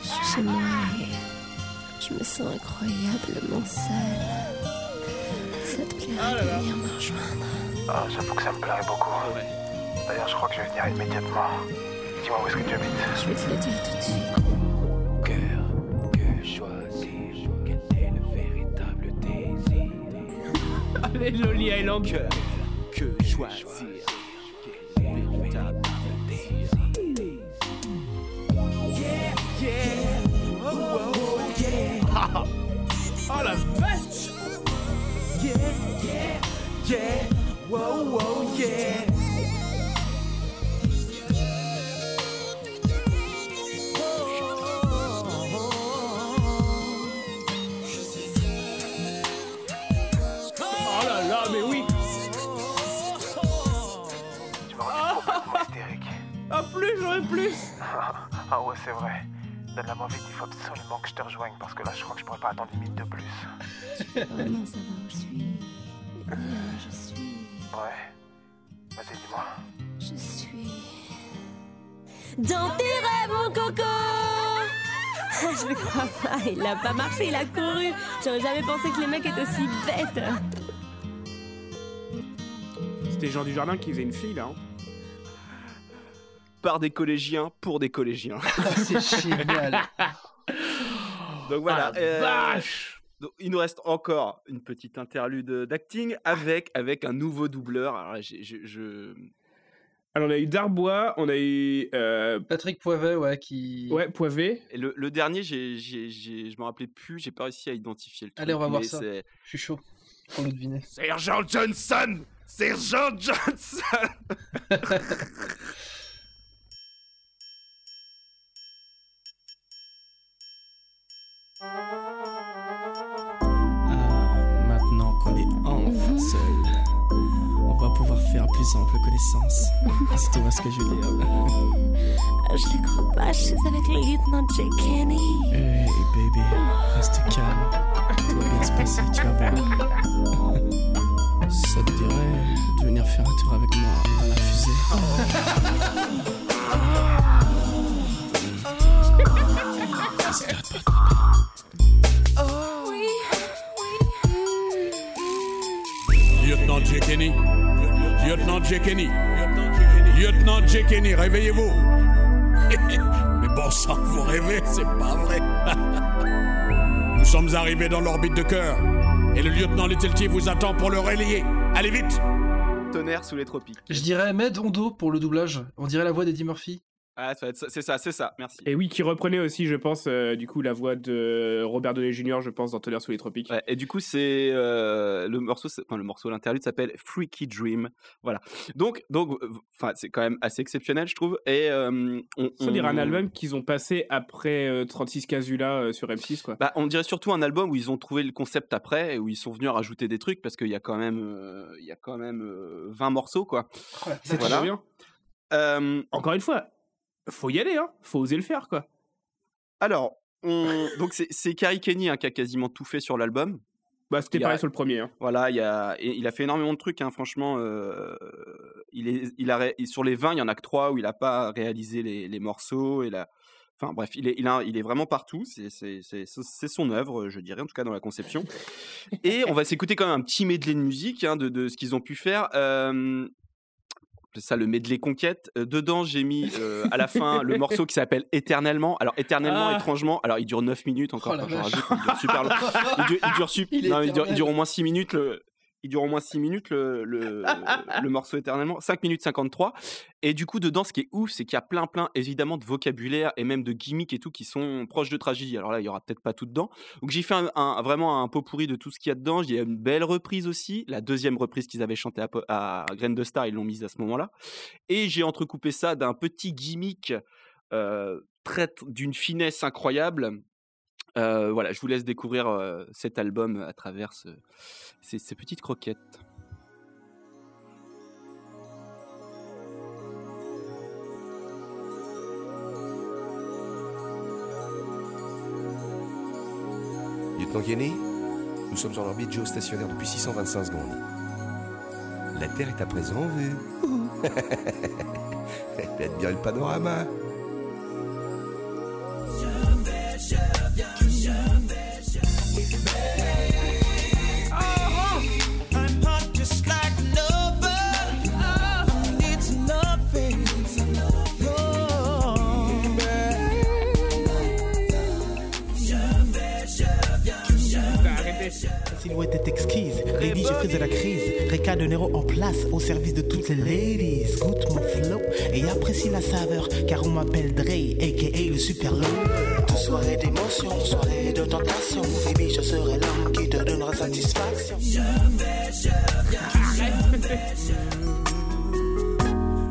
Q: suis chez moi et je me sens incroyablement seule. Ça te plairait de venir me rejoindre
P: Ah, j'avoue que ça me plairait beaucoup. D'ailleurs, je crois que je vais venir immédiatement. Dis-moi où est-ce que tu habites
Q: Je vais te le dire tout de suite.
N: Cœur, que choisir Quel est le véritable désir?
B: Allez, Loli Island.
A: Cœur, que choisir
R: yeah, wow, wow, yeah.
B: Oh là là, mais oui
N: Tu m'as rendu complètement hystérique.
B: Ah, plus, j'aurais plus
N: Ah ouais, c'est vrai. Donne-la-moi vite, il faut absolument que je te rejoigne parce que là, je crois que je pourrais pas attendre une minute de plus.
Q: Vraiment savoir où je suis. Je suis.
N: Ouais. Vas-y, dis-moi.
Q: Je suis. Dans tes rêves, mon coco Je le crois pas, il a pas marché, il a couru. J'aurais jamais pensé que les mecs étaient aussi bêtes.
B: C'était Jean du Jardin qui faisait une fille, là. hein.
A: Par des collégiens, pour des collégiens.
C: C'est génial.
A: Donc voilà.
B: Ah,
A: euh,
B: vache
A: donc, il nous reste encore une petite interlude d'acting avec, avec un nouveau doubleur. Alors là, j'ai- je, je-
B: Alors, on a eu Darbois, on a eu. euh,
C: Patrick Poivet, ouais, qui.
B: Ouais, Poivet.
A: Et le, le dernier, j'ai, j'ai, j'ai- je me rappelais plus, j'ai pas réussi à identifier le truc.
C: Allez, on va voir ça.
A: c'est-
C: Je suis chaud pour le deviner.
A: Sergent Johnson Sergent Johnson
R: plus ample connaissance. Si tu vois ce que je veux dire.
Q: Je le crois pas, je suis avec le lieutenant Jay Kenny.
R: Hey baby, reste calme. Tout va bien se passer, tu vas voir. Ça te dirait de venir faire un tour avec moi dans la fusée?
S: Lieutenant J. Kenny. Lieutenant J. Kenny. Lieutenant J. Kenny, réveillez-vous. Mais bon sang, vous rêvez, c'est pas vrai. Nous sommes arrivés dans l'orbite de cœur. Et le lieutenant Little T vous attend pour le relayer. Allez vite
A: Tonnerre sous les tropiques.
C: Je dirais Med Hondo pour le doublage. On dirait la voix d'Eddie Murphy.
A: Ah, c'est ça, c'est ça, merci.
B: Et oui, qui reprenait aussi, je pense, euh, du coup, la voix de Robert Downey Jr., je pense, dans Tonnerre sous les tropiques.
A: Ouais, et du coup, c'est euh, le morceau, enfin le morceau, l'interlude s'appelle Freaky Dream. Voilà. Donc, donc, enfin, c'est quand même assez exceptionnel, je trouve. Et euh, on,
B: Ça dirait un
A: on-
B: album qu'ils ont passé après euh, 36 Casula euh, sur M6, quoi.
A: Bah, on dirait surtout un album où ils ont trouvé le concept après et où ils sont venus rajouter des trucs parce qu'il y a quand même, il y a quand même euh, 20 morceaux, quoi.
B: C'est
A: Voilà.
B: Encore une fois, faut y aller, hein. Faut oser le faire, quoi.
A: Alors, on- donc c'est Carrie Kenny hein, qui a quasiment tout fait sur l'album.
B: Bah, c'était
A: a-
B: pareil sur le premier. hein.
A: Voilà, il, a, et il a fait énormément de trucs, hein, franchement. euh, il est, il a, ré- et sur les 20, il y en a que 3 où il n'a pas réalisé les, les morceaux. Et la, enfin bref, il est, il, a- il est vraiment partout. C'est son œuvre, je dirais, en tout cas dans la conception. Et on va s'écouter quand même un petit medley de musique hein, de, de ce qu'ils ont pu faire. Euh, c'est ça le medley conquête. Euh, dedans, j'ai mis euh, à la fin le morceau qui s'appelle Éternellement. Alors, éternellement,
B: Ah.
A: étrangement. Alors, il dure 9 minutes encore.
C: Oh
A: quand j'en
C: vache.
A: rajoute, il dure super long. Il dure, il dure sup-
C: Il est
A: non, il dure- il
C: éternel.
A: dure au moins 6 minutes. Le, il dure au moins 6 minutes le, le, le morceau éternellement. 5 minutes 53. Et du coup, dedans, ce qui est ouf, c'est qu'il y a plein, plein, évidemment, de vocabulaire et même de gimmicks et tout qui sont proches de tragédie. Alors là, il y aura peut-être pas tout dedans. Donc j'ai fait un, un- vraiment un pot pourri de tout ce qu'il y a dedans. Il y a une belle reprise aussi. La deuxième reprise qu'ils avaient chantée à, à Grain de Star, ils l'ont mise à ce moment-là. Et j'ai entrecoupé ça d'un petit gimmick euh, très d'une finesse incroyable. Euh, voilà, je vous laisse découvrir euh, cet album à travers ce- ces, petites croquettes.
F: Lieutenant Kenny, nous sommes en orbite géostationnaire depuis 625 secondes. La Terre est à présent en vue. Faites bien le panorama.
G: Silhouette est exquise. Lady, je fais de la crise. Réca de Nero en place au service de toutes les ladies. Goûte mon flow et apprécie la saveur. Car on m'appelle Dre, aka le super lover. Soirée d'émotion, soirée de tentation. Baby, je serai l'homme qui te donnera satisfaction.
R: Je vais, je viens,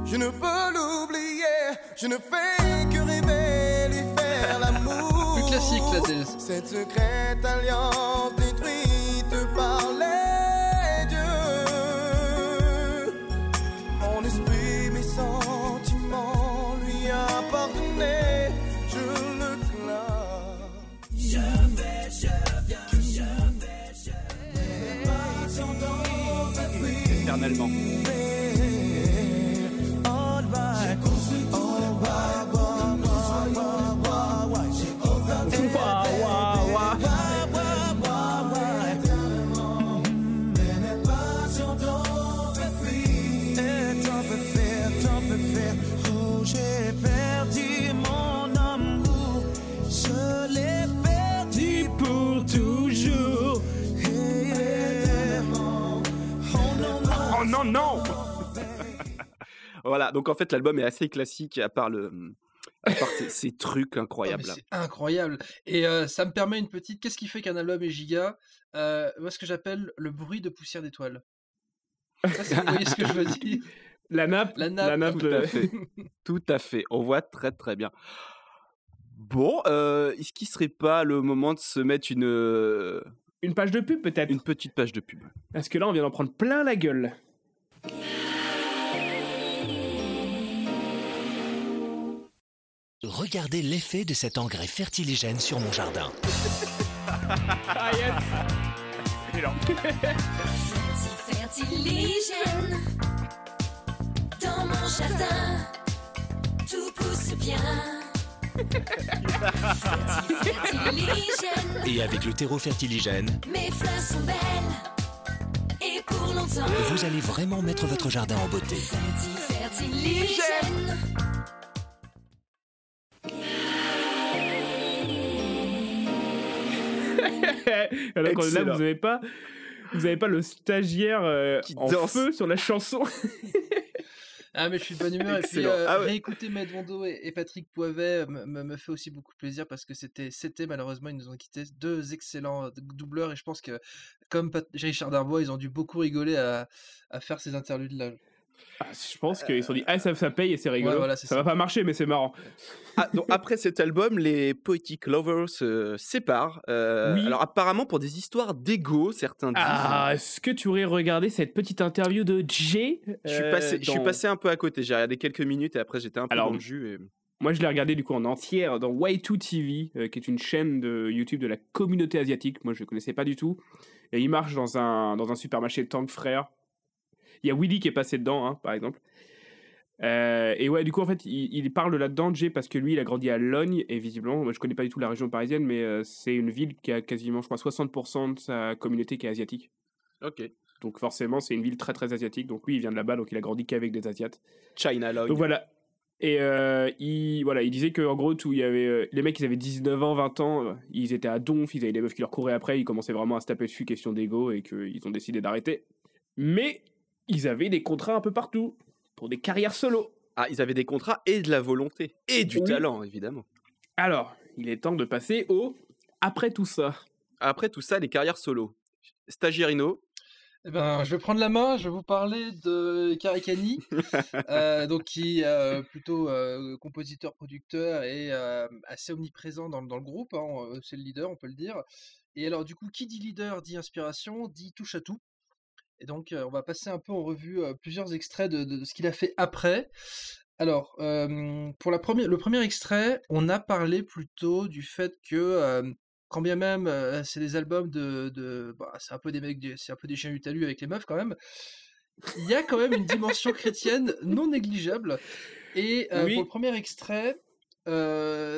G: Je ne peux l'oublier, je ne fais que rêver, lui faire l'amour.
C: Plus classique, là,
G: Cette secrète alliance par les dieux. Mon esprit, mes sentiments lui appartenaient, je le clame. Je vais, je viens, je vais, je vais. Patientement, fait
B: Éternellement. Non, non
A: Voilà, donc en fait, l'album est assez classique, à part, le, à part ces, ces trucs incroyables.
C: c'est incroyable. Et euh, ça me permet une petite. Qu'est-ce qui fait qu'un album est giga euh, Moi, ce que j'appelle le bruit de poussière d'étoiles. Si vous voyez ce que je veux dire?
B: La nappe,
C: La nappe.
B: la nappe
A: Tout à fait. Tout à fait. On voit très très bien. Bon, euh, est-ce qu'il serait pas le moment de se mettre une, euh,
B: Une page de pub peut-être?
A: une petite page de pub?
B: Parce que là, on vient d'en prendre plein la gueule.
T: Regardez l'effet de cet engrais fertiligène sur mon jardin.
B: Ah yes.
E: Fertiligène dans mon jardin, tout pousse bien. Fertiligène,
T: Et avec le terreau fertiligène,
E: mes fleurs sont belles.
T: Vous allez vraiment mettre votre jardin en beauté.
B: Alors que là, vous avez pas, vous avez pas le stagiaire euh, en
A: danse.
B: feu sur la chanson.
C: Ah, mais je suis de bonne humeur. Et puis, euh,
A: Ah ouais.
C: réécouter et, et Patrick Poivet me, me- fait aussi beaucoup de plaisir parce que c'était, c'était malheureusement, ils nous ont quittés deux excellents euh, doubleurs. Et je pense que, comme Pat- Richard Darbois, ils ont dû beaucoup rigoler à, à faire ces interludes-là.
B: Ah, je pense qu'ils se sont dit, ah, ça, ça paye et c'est rigolo.
C: Ouais, voilà, c'est
B: ça,
C: ça.
B: va pas marcher, mais c'est marrant.
A: Ah, donc après cet album, les Poetic Lovers se séparent. euh,
B: Oui.
A: Alors apparemment pour des histoires d'ego, certains disent.
B: Ah, est-ce que tu aurais regardé cette petite interview de Jay
A: je, suis
B: euh,
A: passé, je suis
B: dans-
A: passé un peu à côté. J'ai regardé quelques minutes et après j'étais un peu
B: Alors,
A: dans le jus. et-
B: Moi, je l'ai regardé du coup en entière dans Way2 TV, euh, qui est une chaîne de YouTube de la communauté asiatique. Moi, je ne connaissais pas du tout. Et il marche dans un, dans un supermarché Tank Frère. Il y a Willy qui est passé dedans, hein, par exemple. Euh, et ouais, du coup, en fait, il, il parle là-dedans, parce que lui, il a grandi à Logne, et visiblement, moi, je connais pas du tout la région parisienne, mais euh, c'est une ville qui a quasiment, je crois, 60% de sa communauté qui est asiatique.
A: Ok.
B: Donc forcément, c'est une ville très très asiatique. Donc lui, il vient de là-bas, donc il a grandi qu'avec des Asiates.
A: China Log.
B: Donc voilà. Et euh, il, voilà, il disait qu'en gros, tout, il y avait, les mecs, ils avaient 19 ans, 20 ans, ils étaient à donf, ils avaient des meufs qui leur couraient après, ils commençaient vraiment à se taper dessus, question d'ego, et qu'ils ont décidé d'arrêter. Mais ils avaient des contrats un peu partout, pour des carrières solo.
A: Ah, ils avaient des contrats et de la volonté. Et du
B: Oui.
A: talent, évidemment.
B: Alors, il est temps de passer au après tout ça.
A: Après tout ça, les carrières solo. Stagiairino.
C: Eh ben, je vais prendre la main, je vais vous parler de Karikani, euh, donc qui est euh, plutôt euh, compositeur-producteur et euh, assez omniprésent dans, le- dans le groupe, hein, c'est le leader, on peut le dire. Et alors, du coup, qui dit leader dit inspiration, dit touche à tout. Et donc, on va passer un peu en revue plusieurs extraits de, de- de ce qu'il a fait après. Alors, euh, pour la première, le premier extrait, on a parlé plutôt du fait que, euh, quand bien même euh, c'est des albums de, de- bah, c'est un peu des mecs, c'est un peu des chiens du talus avec les meufs quand même. Il y a quand même une dimension chrétienne non négligeable. Et
B: Oui.
C: pour le premier extrait,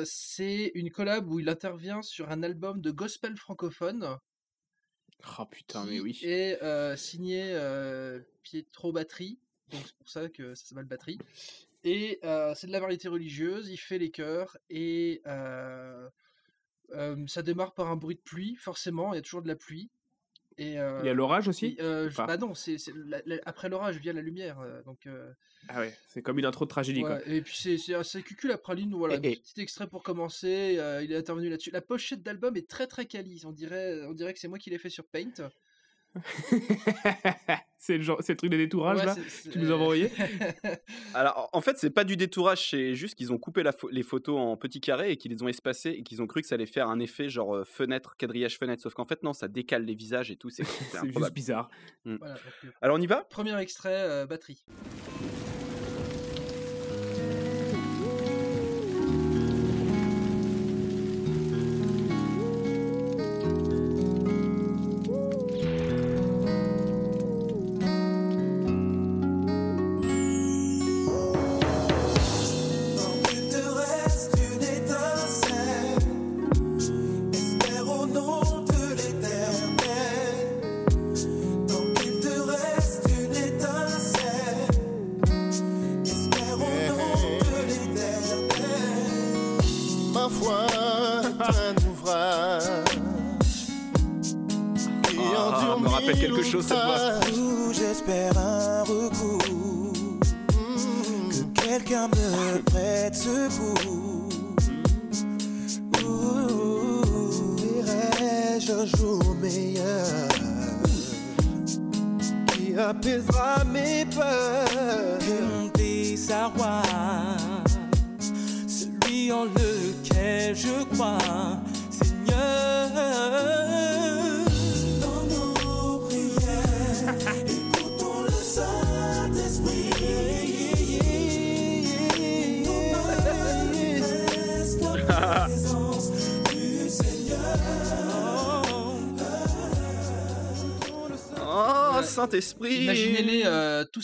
C: c'est une collab où il intervient sur un album de gospel francophone
B: Oh putain, mais oui.
C: et euh, signé euh, Pietro Battery, donc c'est pour ça que ça s'appelle Battery. Et euh, c'est de la variété religieuse, il fait les chœurs et ça démarre par un bruit de pluie, forcément, il y a toujours de la pluie. Et,
B: Il y a
C: euh,
B: l'orage aussi
C: et, euh, je- Bah non, c'est c'est la- la- après l'orage vient la lumière, euh, donc. euh,
B: Ah ouais, c'est comme une intro de tragédie, quoi.
C: Ouais, et puis c'est c'est assez cucul la praline, voilà,
B: Et- et-
C: petit extrait pour commencer, euh, il est intervenu là-dessus. La pochette d'album est très très quali, on dirait, on dirait que c'est moi qui l'ai fait sur Paint.
B: c'est le, genre- c'est le truc des détourages
C: Ouais,
B: là
C: c'est-
B: que
C: c'est-
B: tu nous as envoyé
A: Alors, en fait, c'est pas du détourage, c'est juste qu'ils ont coupé la les photos en petits carrés et qu'ils les ont espacées et qu'ils ont cru que ça allait faire un effet genre euh, fenêtre, quadrillage fenêtre. Sauf qu'en fait, non, ça décale les visages et tout. C'est c'est
B: C'est juste bizarre.
A: Mm.
C: Voilà, donc, euh,
A: Alors, on y va?
C: Premier extrait, euh, batterie.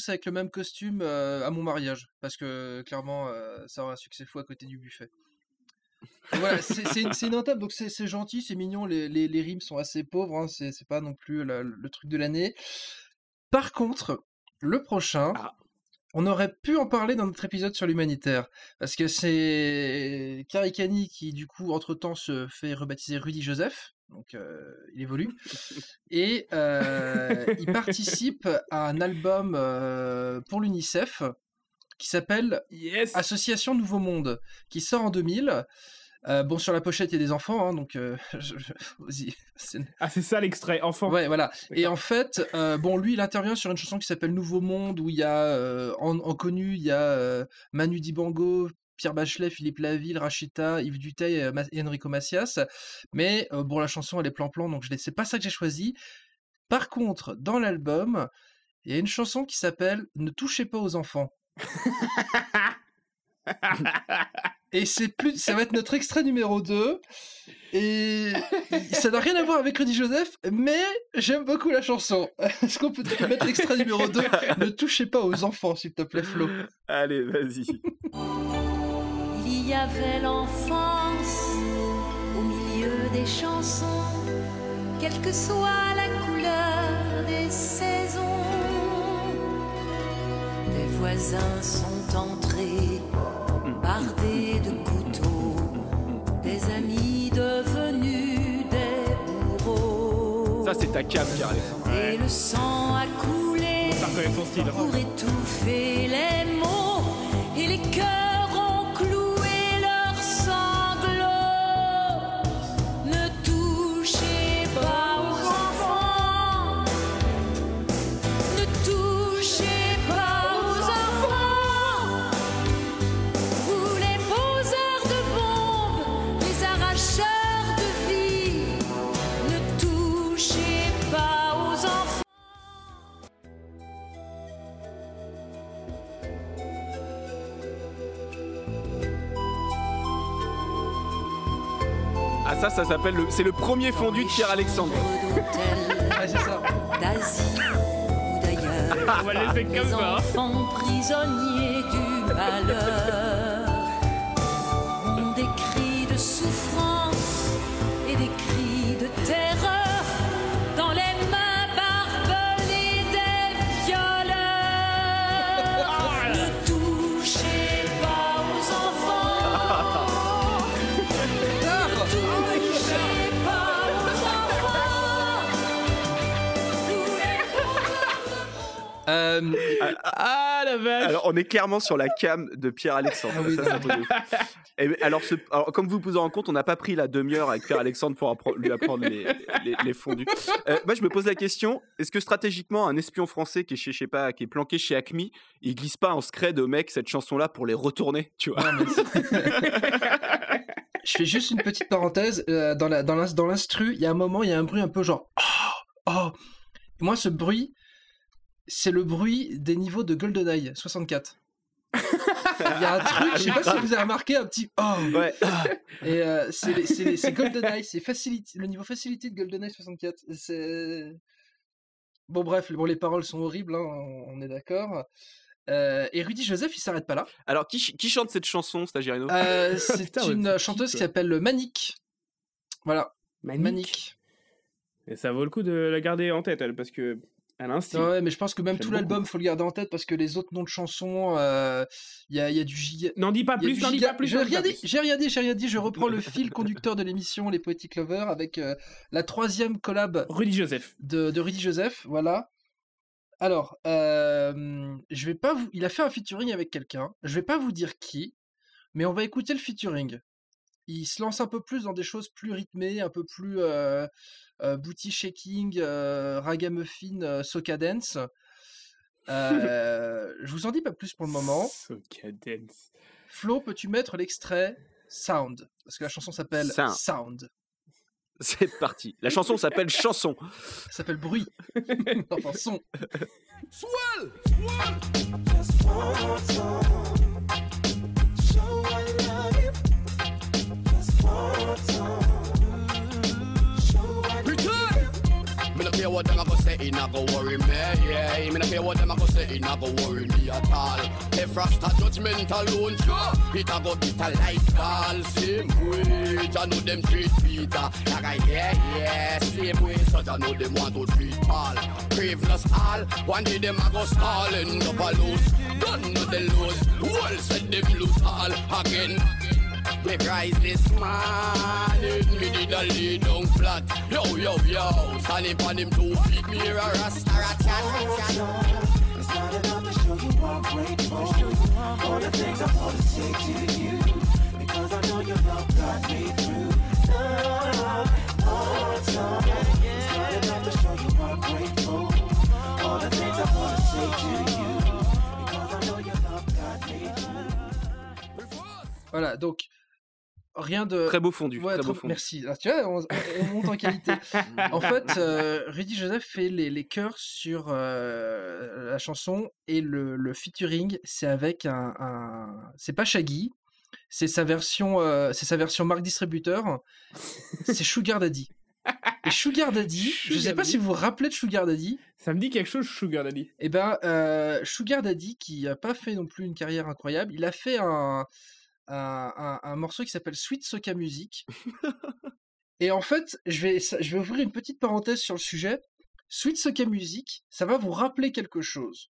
C: Tous avec le même costume à mon mariage, parce que clairement, ça aura un succès fou à côté du buffet. Et voilà, c'est une, entame, donc c'est gentil, c'est mignon, les, les- les rimes sont assez pauvres, hein, c'est pas non plus la- le truc de l'année. Par contre, le prochain, on aurait pu en parler dans notre épisode sur l'humanitaire, parce que c'est Caricani qui, du coup, entre-temps, se fait rebaptiser Rudy Joseph, donc euh, il évolue, et euh, il participe à un album euh, pour l'UNICEF qui s'appelle Association Nouveau Monde, qui sort en 2000. Euh, bon, sur la pochette, il y a des enfants, hein, donc je- je-
B: Ah, c'est ça l'extrait, enfant.
C: Ouais, voilà. Et en fait, bon, lui, il intervient sur une chanson qui s'appelle Nouveau Monde, où il y a, en, en connu, il y a Manu Dibango, Pierre Bachelet, Philippe Laville, Rachita, Yves Duteil et, Ma- et Enrico Macias. Mais euh, bon, la chanson, elle est plan-plan, donc je c'est pas ça que j'ai choisi. Par contre, dans l'album, il y a une chanson qui s'appelle Ne touchez pas aux enfants. Et c'est plus, ça va être notre extrait numéro 2. Et ça n'a rien à voir avec Rudy Joseph, mais j'aime beaucoup la chanson. Est-ce qu'on peut mettre l'extrait numéro 2 Ne touchez pas aux enfants, s'il te plaît, Flo.
A: Allez, vas-y.
E: Il y avait l'enfance au milieu des chansons, quelle que soit la couleur des saisons. Des voisins sont entrés bardés de couteaux, des amis devenus des bourreaux.
A: Ça, c'est ta cam,
E: Et le sang a coulé pour étouffer les mots et les cœurs
A: Ah, ça, ça s'appelle. le- C'est le premier fondu de Pierre-Alexandre.
C: c'est ça.
E: d'Asie ou d'ailleurs.
A: On va les faire comme
E: Les
A: ça,
E: enfants prisonniers du malheur ont des cris de souffrance
C: Euh,
B: Ah la vache
A: Alors, on est clairement sur la cam de Pierre-Alexandre.
C: Ah oui,
A: Ça, c'est un truc de ouf. Et alors, ce- alors, comme vous vous en rendez compte, on n'a pas pris la demi-heure avec Pierre-Alexandre pour appre- lui apprendre les, les- les fondus. Euh, moi, je me pose la question est-ce que stratégiquement, un espion français qui est, chez, je sais pas, qui est planqué chez Acme, il glisse pas en scred au mec cette chanson-là pour les retourner tu vois?
C: Je fais juste une petite parenthèse. euh, dans la- dans l'ins- dans l'instru, il y a un moment, il y a un bruit un peu genre. Oh, oh. Et Moi, ce bruit, c'est le bruit des niveaux de GoldenEye 64. Il y a un truc, je sais pas si vous avez remarqué, un petit oh.
A: Ouais.
C: Et euh, c'est GoldenEye, c'est facility- le niveau facility de GoldenEye 64. C'est bon, bref, bon, les paroles sont horribles, hein, on, on est d'accord. Euh, et Rudy Joseph, il s'arrête pas là.
A: Alors, qui, ch- qui chante cette chanson, Stagiairino
C: Euh, c'est
B: ouais,
C: une chanteuse
B: qui,
C: s'appelle Manic. Voilà.
B: Manic.
C: Manic.
B: Et ça vaut le coup de la garder en tête, elle, parce que elle a un style.
C: Ouais, mais je pense que même tout l'album, faut le garder en tête parce que les autres noms de chansons, euh, il y, a, y a du giga.
B: N'en dis pas plus,
C: du
B: n'en dis
C: giga-
B: pas plus.
C: J'ai rien dit, j'ai rien dit, j'ai rien dit. Je reprends le fil conducteur de l'émission Les Poetic Lovers avec euh, la troisième collab
B: Rudy Joseph.
C: de, de Rudy Joseph. Voilà. Alors, euh, je vais pas vous. Il a fait un featuring avec quelqu'un. Je vais pas vous dire qui, mais on va écouter le featuring. Il se lance un peu plus dans des choses plus rythmées, un peu plus euh, euh, booty shaking, euh, ragamuffin, euh, soca dance. Euh, je vous en dis pas plus pour le moment.
B: Soca dance.
C: Flo, peux-tu mettre l'extrait Sound? Parce que la chanson s'appelle
A: Sound.
C: Sound.
A: C'est parti. La chanson s'appelle Chanson.
C: Ça s'appelle bruit. enfin, son.
G: Swell!
U: Return! Care what them a go say, it not go worry me. Yeah, me no care what them a go say, it not go worry me at all. If Rasta judgment alone, sure, it a go beat a light ball. Same way, I know them treat Peter. Like I yeah, yeah, same way, so I know them want to treat Paul. Craveness all, one day them a go stall, end up a lose. Don't know the lose, world said them lose all again. Me rise this morning, me did a lay down flat. Yo, yo, yo, standing on him two feet, me a rasta rat chat.
G: It's not enough to show you I'm grateful. All the things I want to say to you, because I know your love got me through. Love, oh, it's all right. It's not enough to show you I'm grateful. All the things I want to say to you, because I know your love got me through.
C: Voilà, donc rien de.
A: Très beau fondu.
C: Ouais,
A: très
C: très-
A: beau fondu.
C: Merci. Ah, tu vois, on, on- on monte en qualité. en fait, euh, Rudy Joseph fait les, les chœurs sur euh, la chanson et le, le featuring, c'est avec un. un- C'est pas Shaggy, c'est sa version, euh, c'est sa version marque distributeur. C'est Sugar Daddy. Et Sugar Daddy, je sais
B: Sugar
C: pas si vous vous rappelez de Sugar Daddy.
B: Ça me dit quelque chose, Sugar Daddy.
C: Eh ben, euh, Sugar Daddy, qui a pas fait non plus une carrière incroyable, il a fait un, un, un- un morceau qui s'appelle Sweet Soca Music. Et en fait, je vais, je vais ouvrir une petite parenthèse sur le sujet. Sweet Soca Music, ça va vous rappeler quelque chose.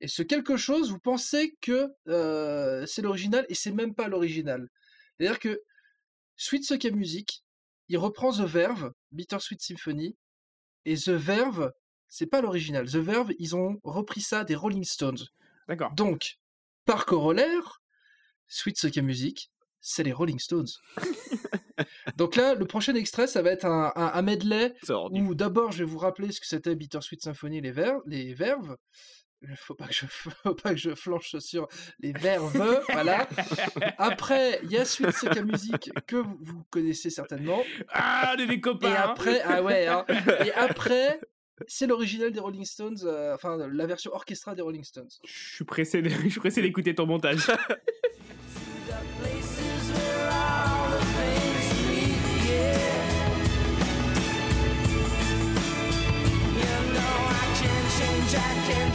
C: Et ce quelque chose, vous pensez que euh, c'est l'original et c'est même pas l'original. C'est-à-dire que Sweet Soca Music, il reprend The Verve, Bittersweet Symphony, et The Verve, c'est pas l'original. The Verve, ils ont repris ça des Rolling Stones.
B: D'accord.
C: Donc, par corollaire, Sweet Soca Music, c'est les Rolling Stones. Donc là, le prochain extrait, ça va être un, un- un medley où d'abord je vais vous rappeler ce que c'était Bittersweet Symphony, les, ver les verves. Il faut pas que je faut pas que je flanche sur les verves, voilà. Après, il y a Sweet Soca Music que vous, vous connaissez certainement.
B: Ah, est des copains.
C: Et
B: hein.
C: après, ah ouais, hein. et après, c'est l'original des Rolling Stones, euh, enfin la version orchestra des Rolling Stones.
B: Je suis pressé, de- je suis pressé d'écouter ton montage.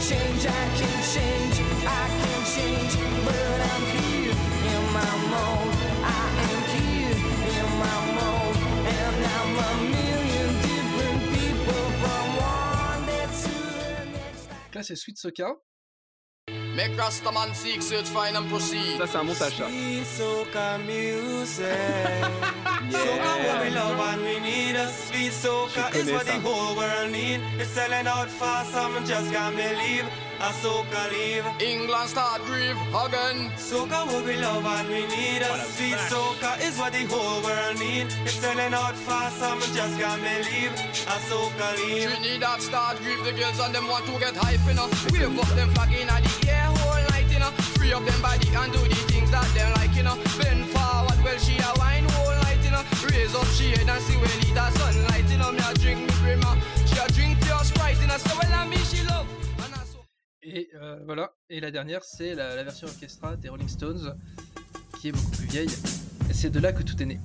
G: Change, I can change, I can change, but I'm here in my mode. I am here in my mode, and I'm a million different people from one day to the next.
C: Donc là, c'est Sweet Soca.
U: Make Rastaman seek, search, find and proceed.
A: Ça, c'est un montage, ça.
V: Sweet soca music. Soca what we love and we need. Sweet soca is
A: connais
V: what the whole world need. It's selling out fast, some just can't believe. a soca leave.
U: England start grieve again.
V: Soca what we love and we need. A sweet soca is what the whole world need. It's selling out fast, I'm just can't believe. A soca leave.
U: Trinidad start grieve the girls and them want to get hype, you know. Wave up them flag in the air Free up them body and do the things that they like, you know. Bend forward, well she a wine whole night, you know. Raise up she head and see when it a sunlight, you know. Me a drink me brimmer, she a drink pure sprite, you know. So well and me she love.
C: Et euh, voilà. Et la dernière, c'est la, la version orchestra des Rolling Stones, qui est beaucoup plus vieille. Et c'est de là que tout est né.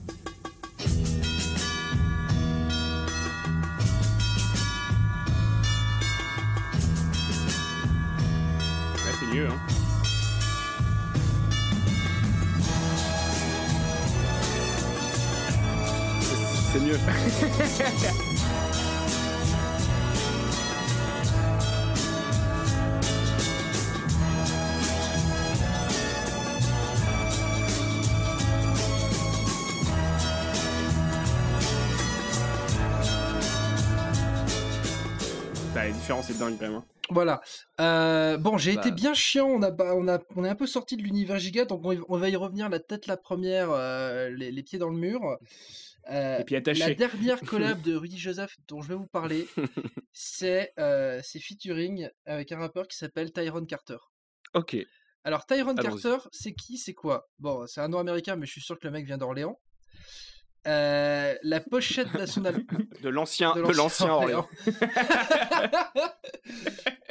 B: Ouais, c'est mieux, hein.
G: C'est mieux.
B: La différence est dingue quand même.
C: Voilà. Euh, bon, j'ai
B: Bah.
C: été bien chiant. On a, pas- on a, on est un peu sorti de l'univers giga, donc on, va y revenir la tête la première, euh, les, les pieds dans le mur. Euh,
B: pieds attachés.
C: La dernière collab de Rudy Joseph dont je vais vous parler, c'est euh, c'est featuring avec un rappeur qui s'appelle Tyrone Carter.
G: Ok.
C: Alors Tyrone
G: Allons-y.
C: Carter, c'est qui C'est quoi? Bon, c'est un nom américain, mais je suis sûr que le mec vient d'Orléans. Euh, la pochette album.
G: De l'ancien, de l'ancien Orléans.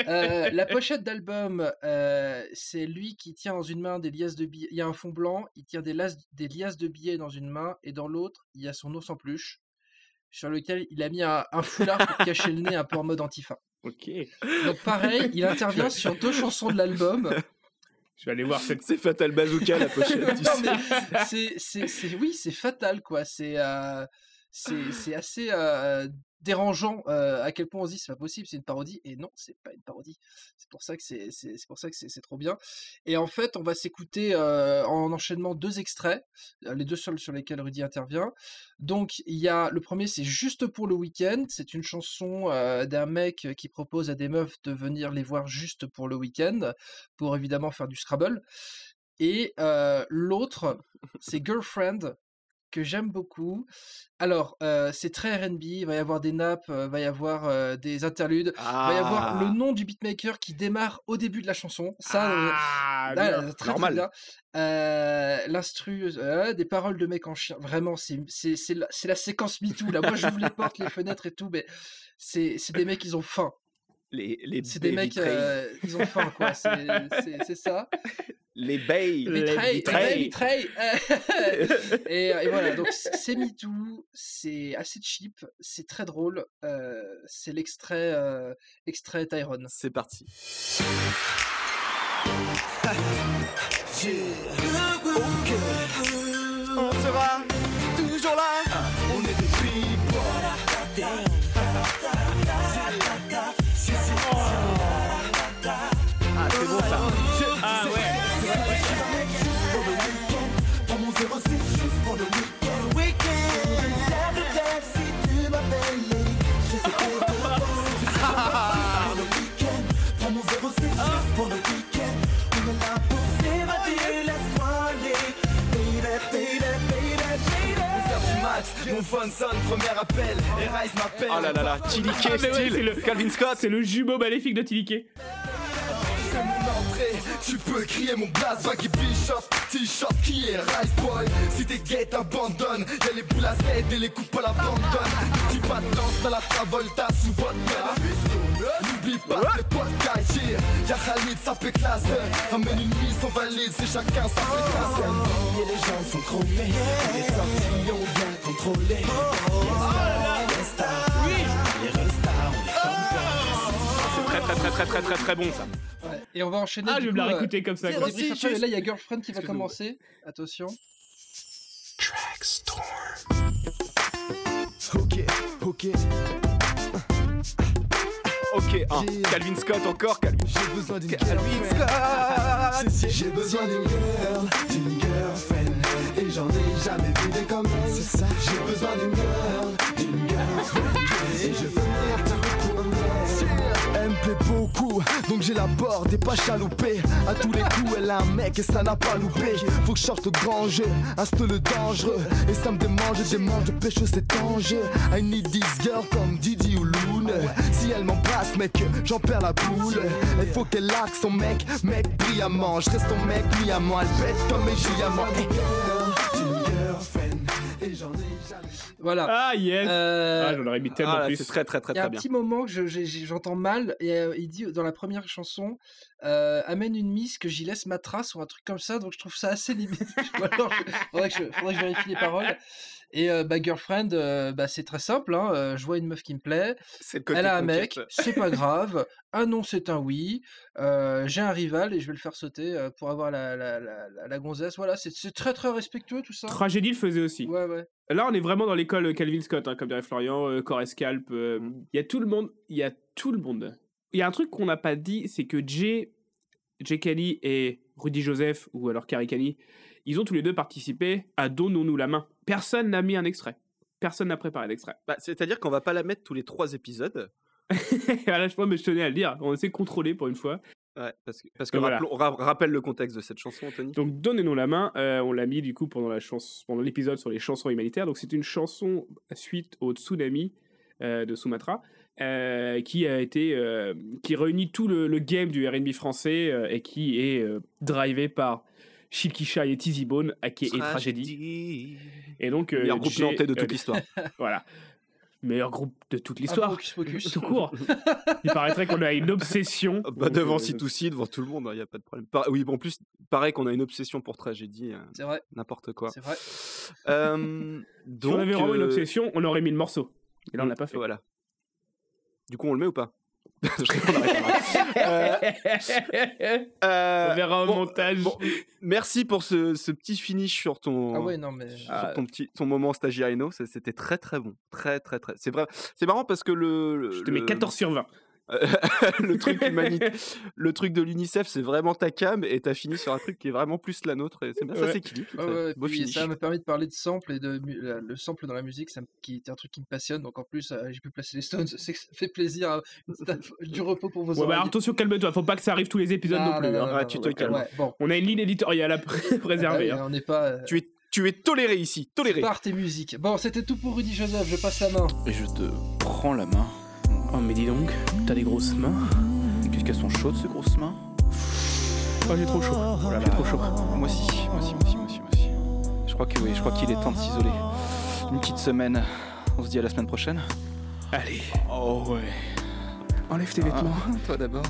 C: Euh, la pochette d'album, euh, c'est lui qui tient dans une main des liasses de billets. Il y a un fond blanc, il tient des, las- des liasses de billets dans une main, et dans l'autre, il y a son ours en peluche, sur lequel il a mis un, un foulard pour cacher le nez un peu en mode antifa.
B: Ok.
C: Donc pareil, il intervient sur deux chansons de l'album.
B: Je vais aller voir cette.
G: C'est Fatal Bazooka la pochette. tu
C: Non,
G: sais.
C: c'est, c'est, c'est- oui, c'est fatal, quoi. C'est, euh, c'est, c'est assez euh, dérangeant à quel point on se dit c'est pas possible, c'est une parodie. Et non, c'est pas une parodie. C'est pour ça que c'est, c'est, pour ça que c'est, trop bien. Et en fait, on va s'écouter en enchaînement deux extraits, les deux seuls sur lesquels Rudy intervient. Donc, il y a le premier, c'est juste pour le week-end. C'est une chanson d'un mec qui propose à des meufs de venir les voir juste pour le week-end, pour évidemment faire du Scrabble. Et l'autre, c'est Girlfriend, que j'aime beaucoup. Alors, euh, c'est très R&B, il va y avoir des nappes, euh, va y avoir euh, des interludes, il va y avoir le
G: Ah.
C: nom du beatmaker qui démarre au début de la chanson. Ça,
B: Ah, bien.
C: très, très
G: Normal.
C: bien. Euh, L'instru, euh, des paroles de mec en chien, vraiment, c'est c'est- c'est la, c'est la séquence MeToo. Là, moi, j'ouvre les portes, les fenêtres et tout, mais c'est c'est des mecs, ils ont faim.
G: Les, les
C: C'est des mecs, euh, ils ont faim, quoi. C'est c'est- c'est ça.
G: Les baies.
C: Vitrail,
G: vitrailles.
C: vitrail, et, et voilà, donc c'est MeToo, c'est assez cheap, c'est très drôle. euh, c'est l'extrait euh, extrait Tyrone.
G: C'est parti.
T: Mon
W: phone sonne, premier appel, et Rise m'appelle.
G: Oh là là là, Tilike
B: Ah, ouais,
G: style
B: c'est le-
G: Calvin Scott.
B: C'est le jumeau maléfique de Tilike.
W: C'est mon entrée, tu peux crier mon blaze, Baggy Bishop, T-shirt qui est Rise Boy. Si t'es gay, t'abandonnes, y'a les boules à Z et les coupes à l'abandonne. Dis pas de danse dans la Travolta sous votre. N'oublie pas le podcast, yeah. Y'a Khalid, ça fait classe. Amène une mise, on valide, c'est chacun sa classe.
T: Et les gens sont chromés. On est sortis, on vient contrôler. Les restas, on est comme
G: C'est très très très très très très très bon ça.
C: Ouais, Et on va enchaîner.
B: Ah, je vais me la
C: euh,
B: réécouter comme ça.
C: on
B: quoi.
C: débriefe après, mais là, il y a Girlfriend qui va commencer. Attention.
W: Ok, ok.
A: Ok, un. Calvin Scott encore, Calvin.
W: J'ai besoin d'une
A: Calvin
W: girlfriend.
A: Scott.
W: J'ai besoin d'une girl, d'une girlfriend. Et j'en ai jamais vu des comme elle. Ça. J'ai besoin d'une girl, d'une girlfriend. Et je veux plaît beaucoup, donc j'ai la borde et pas chaloupé. À tous les coups, elle a un mec et ça n'a pas loupé. Faut que je sorte au grand jeu, inste le dangereux. Et ça me démange, je démange de pécho cet ange. I need this girl comme Didi ou Loon. Si elle m'embrasse, mec, j'en perds la boule. Il faut qu'elle largue son mec, mec, brillamment. Je reste ton mec, moi, elle pète comme mes diamants. Et j'en ai jamais.
C: Voilà.
B: Ah yes
C: Euh,
B: Ah, j'en aurais mis tellement
A: Ah, là,
B: plus.
A: c'est très très très
C: Il y a un
A: bien.
C: petit moment que je- j'entends mal et euh, il dit dans la première chanson euh, amène une miss que j'y laisse ma trace ou un truc comme ça donc je trouve ça assez limite. Ou alors, je- faudrait, que je, faudrait que je vérifie les paroles. Et euh, bah, girlfriend, euh, bah, c'est très simple. hein, je vois une meuf qui me plaît. Elle a un mec, c'est pas grave. Un non, c'est un oui. J'ai un rival et je vais le faire sauter pour avoir la, la, la, la- gonzesse. Voilà, c'est très très respectueux tout ça.
B: Tragédie le faisait aussi.
C: Ouais, ouais.
B: Là, on est vraiment dans l'école Calvin Scott, hein, comme dirait Florian, Corescalp. Il y a tout le monde. Il y a tout le monde. Il y a un truc qu'on n'a pas dit, c'est que Jay, Jay Kelly et Rudy Joseph, ou alors Kelly, ils ont tous les deux participé à Donnons-nous la main. Personne n'a mis un extrait. Personne n'a préparé l'extrait.
A: Bah, C'est-à-dire qu'on va pas la mettre tous les trois épisodes.
B: voilà, je pense, mais je tenais à le dire. On essaie de contrôler pour une fois.
A: Ouais, parce que, parce que
B: Voilà.
A: rappelons- ra- rappelle le contexte de cette chanson, Anthony.
B: Donc donnez-nous la main, euh, on l'a mis du coup pendant l'épisode sur les chansons humanitaires. Donc c'est une chanson suite au tsunami euh, de Sumatra euh, qui a été euh, qui réunit tout le, le game du R&B français euh, et qui est euh, drivé par Shikisha et Tizzy Bone, aka et Tragédie. Et donc
A: Le
B: euh,
A: meilleur groupe nantais de
B: euh,
A: toute l'histoire.
B: voilà. Meilleur groupe de toute
C: Ah,
B: l'histoire. Tout court. Il paraîtrait qu'on a une obsession.
A: Bah,
B: Donc,
A: devant
B: euh,
A: C2C, devant tout le monde, il n'y a pas de problème. Par- oui, bon, en plus, pareil qu'on a une obsession pour tragédie. euh,
C: C'est vrai.
A: N'importe quoi.
C: C'est vrai.
A: Euh,
B: Si on avait vraiment une obsession, on aurait mis le morceau. Et là, on l'a pas fait.
A: Voilà. Du coup, on le met ou pas? Arrête. Euh,
B: On verra au
A: bon,
B: montage.
A: bon, merci pour ce, ce petit finish sur ton,
C: Ah ouais, non, mais.
A: sur ton petit ton moment stagiaire ça, c'était très très bon très très très c'est vrai c'est marrant parce que le, le
B: Je te mets
A: le-
B: 14 sur 20.
A: le truc humani- le truc de l'UNICEF c'est vraiment ta cam et t'as fini sur un truc qui est vraiment plus la nôtre et c'est bien ça
B: Ouais.
A: s'équilibre
C: Ouais,
A: ça.
C: ouais,
A: finish
C: ça m'a permis de parler de sample et de la- le sample dans la musique, ça qui est un truc qui me passionne. Donc en plus, euh, j'ai pu placer les Stones. C'est que ça fait plaisir. hein. Du repos pour vos
B: Ouais, bah, attention, calme-toi. Faut pas que ça arrive tous les épisodes
C: Ah,
B: non plus.
C: non,
B: hein.
C: non, non,
A: tu te
C: ouais,
A: calmes.
C: ouais, bon.
B: On a une ligne éditoriale à pré- préserver.
C: Ah
B: hein.
C: on n'est pas. euh,
A: tu es tu es toléré ici toléré
C: Part tes musiques. Bon, c'était tout pour Rudy Joseph. Je passe la main.
X: Et je te prends la main.
B: Oh, mais dis donc, t'as des grosses mains.
X: Qu'est-ce qu'elles sont chaudes, ces grosses mains?
B: Oh, j'ai trop chaud.
X: Oh là
B: J'ai trop chaud.
X: Moi aussi, moi aussi, moi aussi, moi aussi, moi aussi. Je crois que oui, je crois qu'il est temps de s'isoler. Une petite semaine. On se dit à la semaine prochaine.
B: Allez,
X: Oh ouais.
B: enlève tes vêtements.
X: Ah, toi d'abord.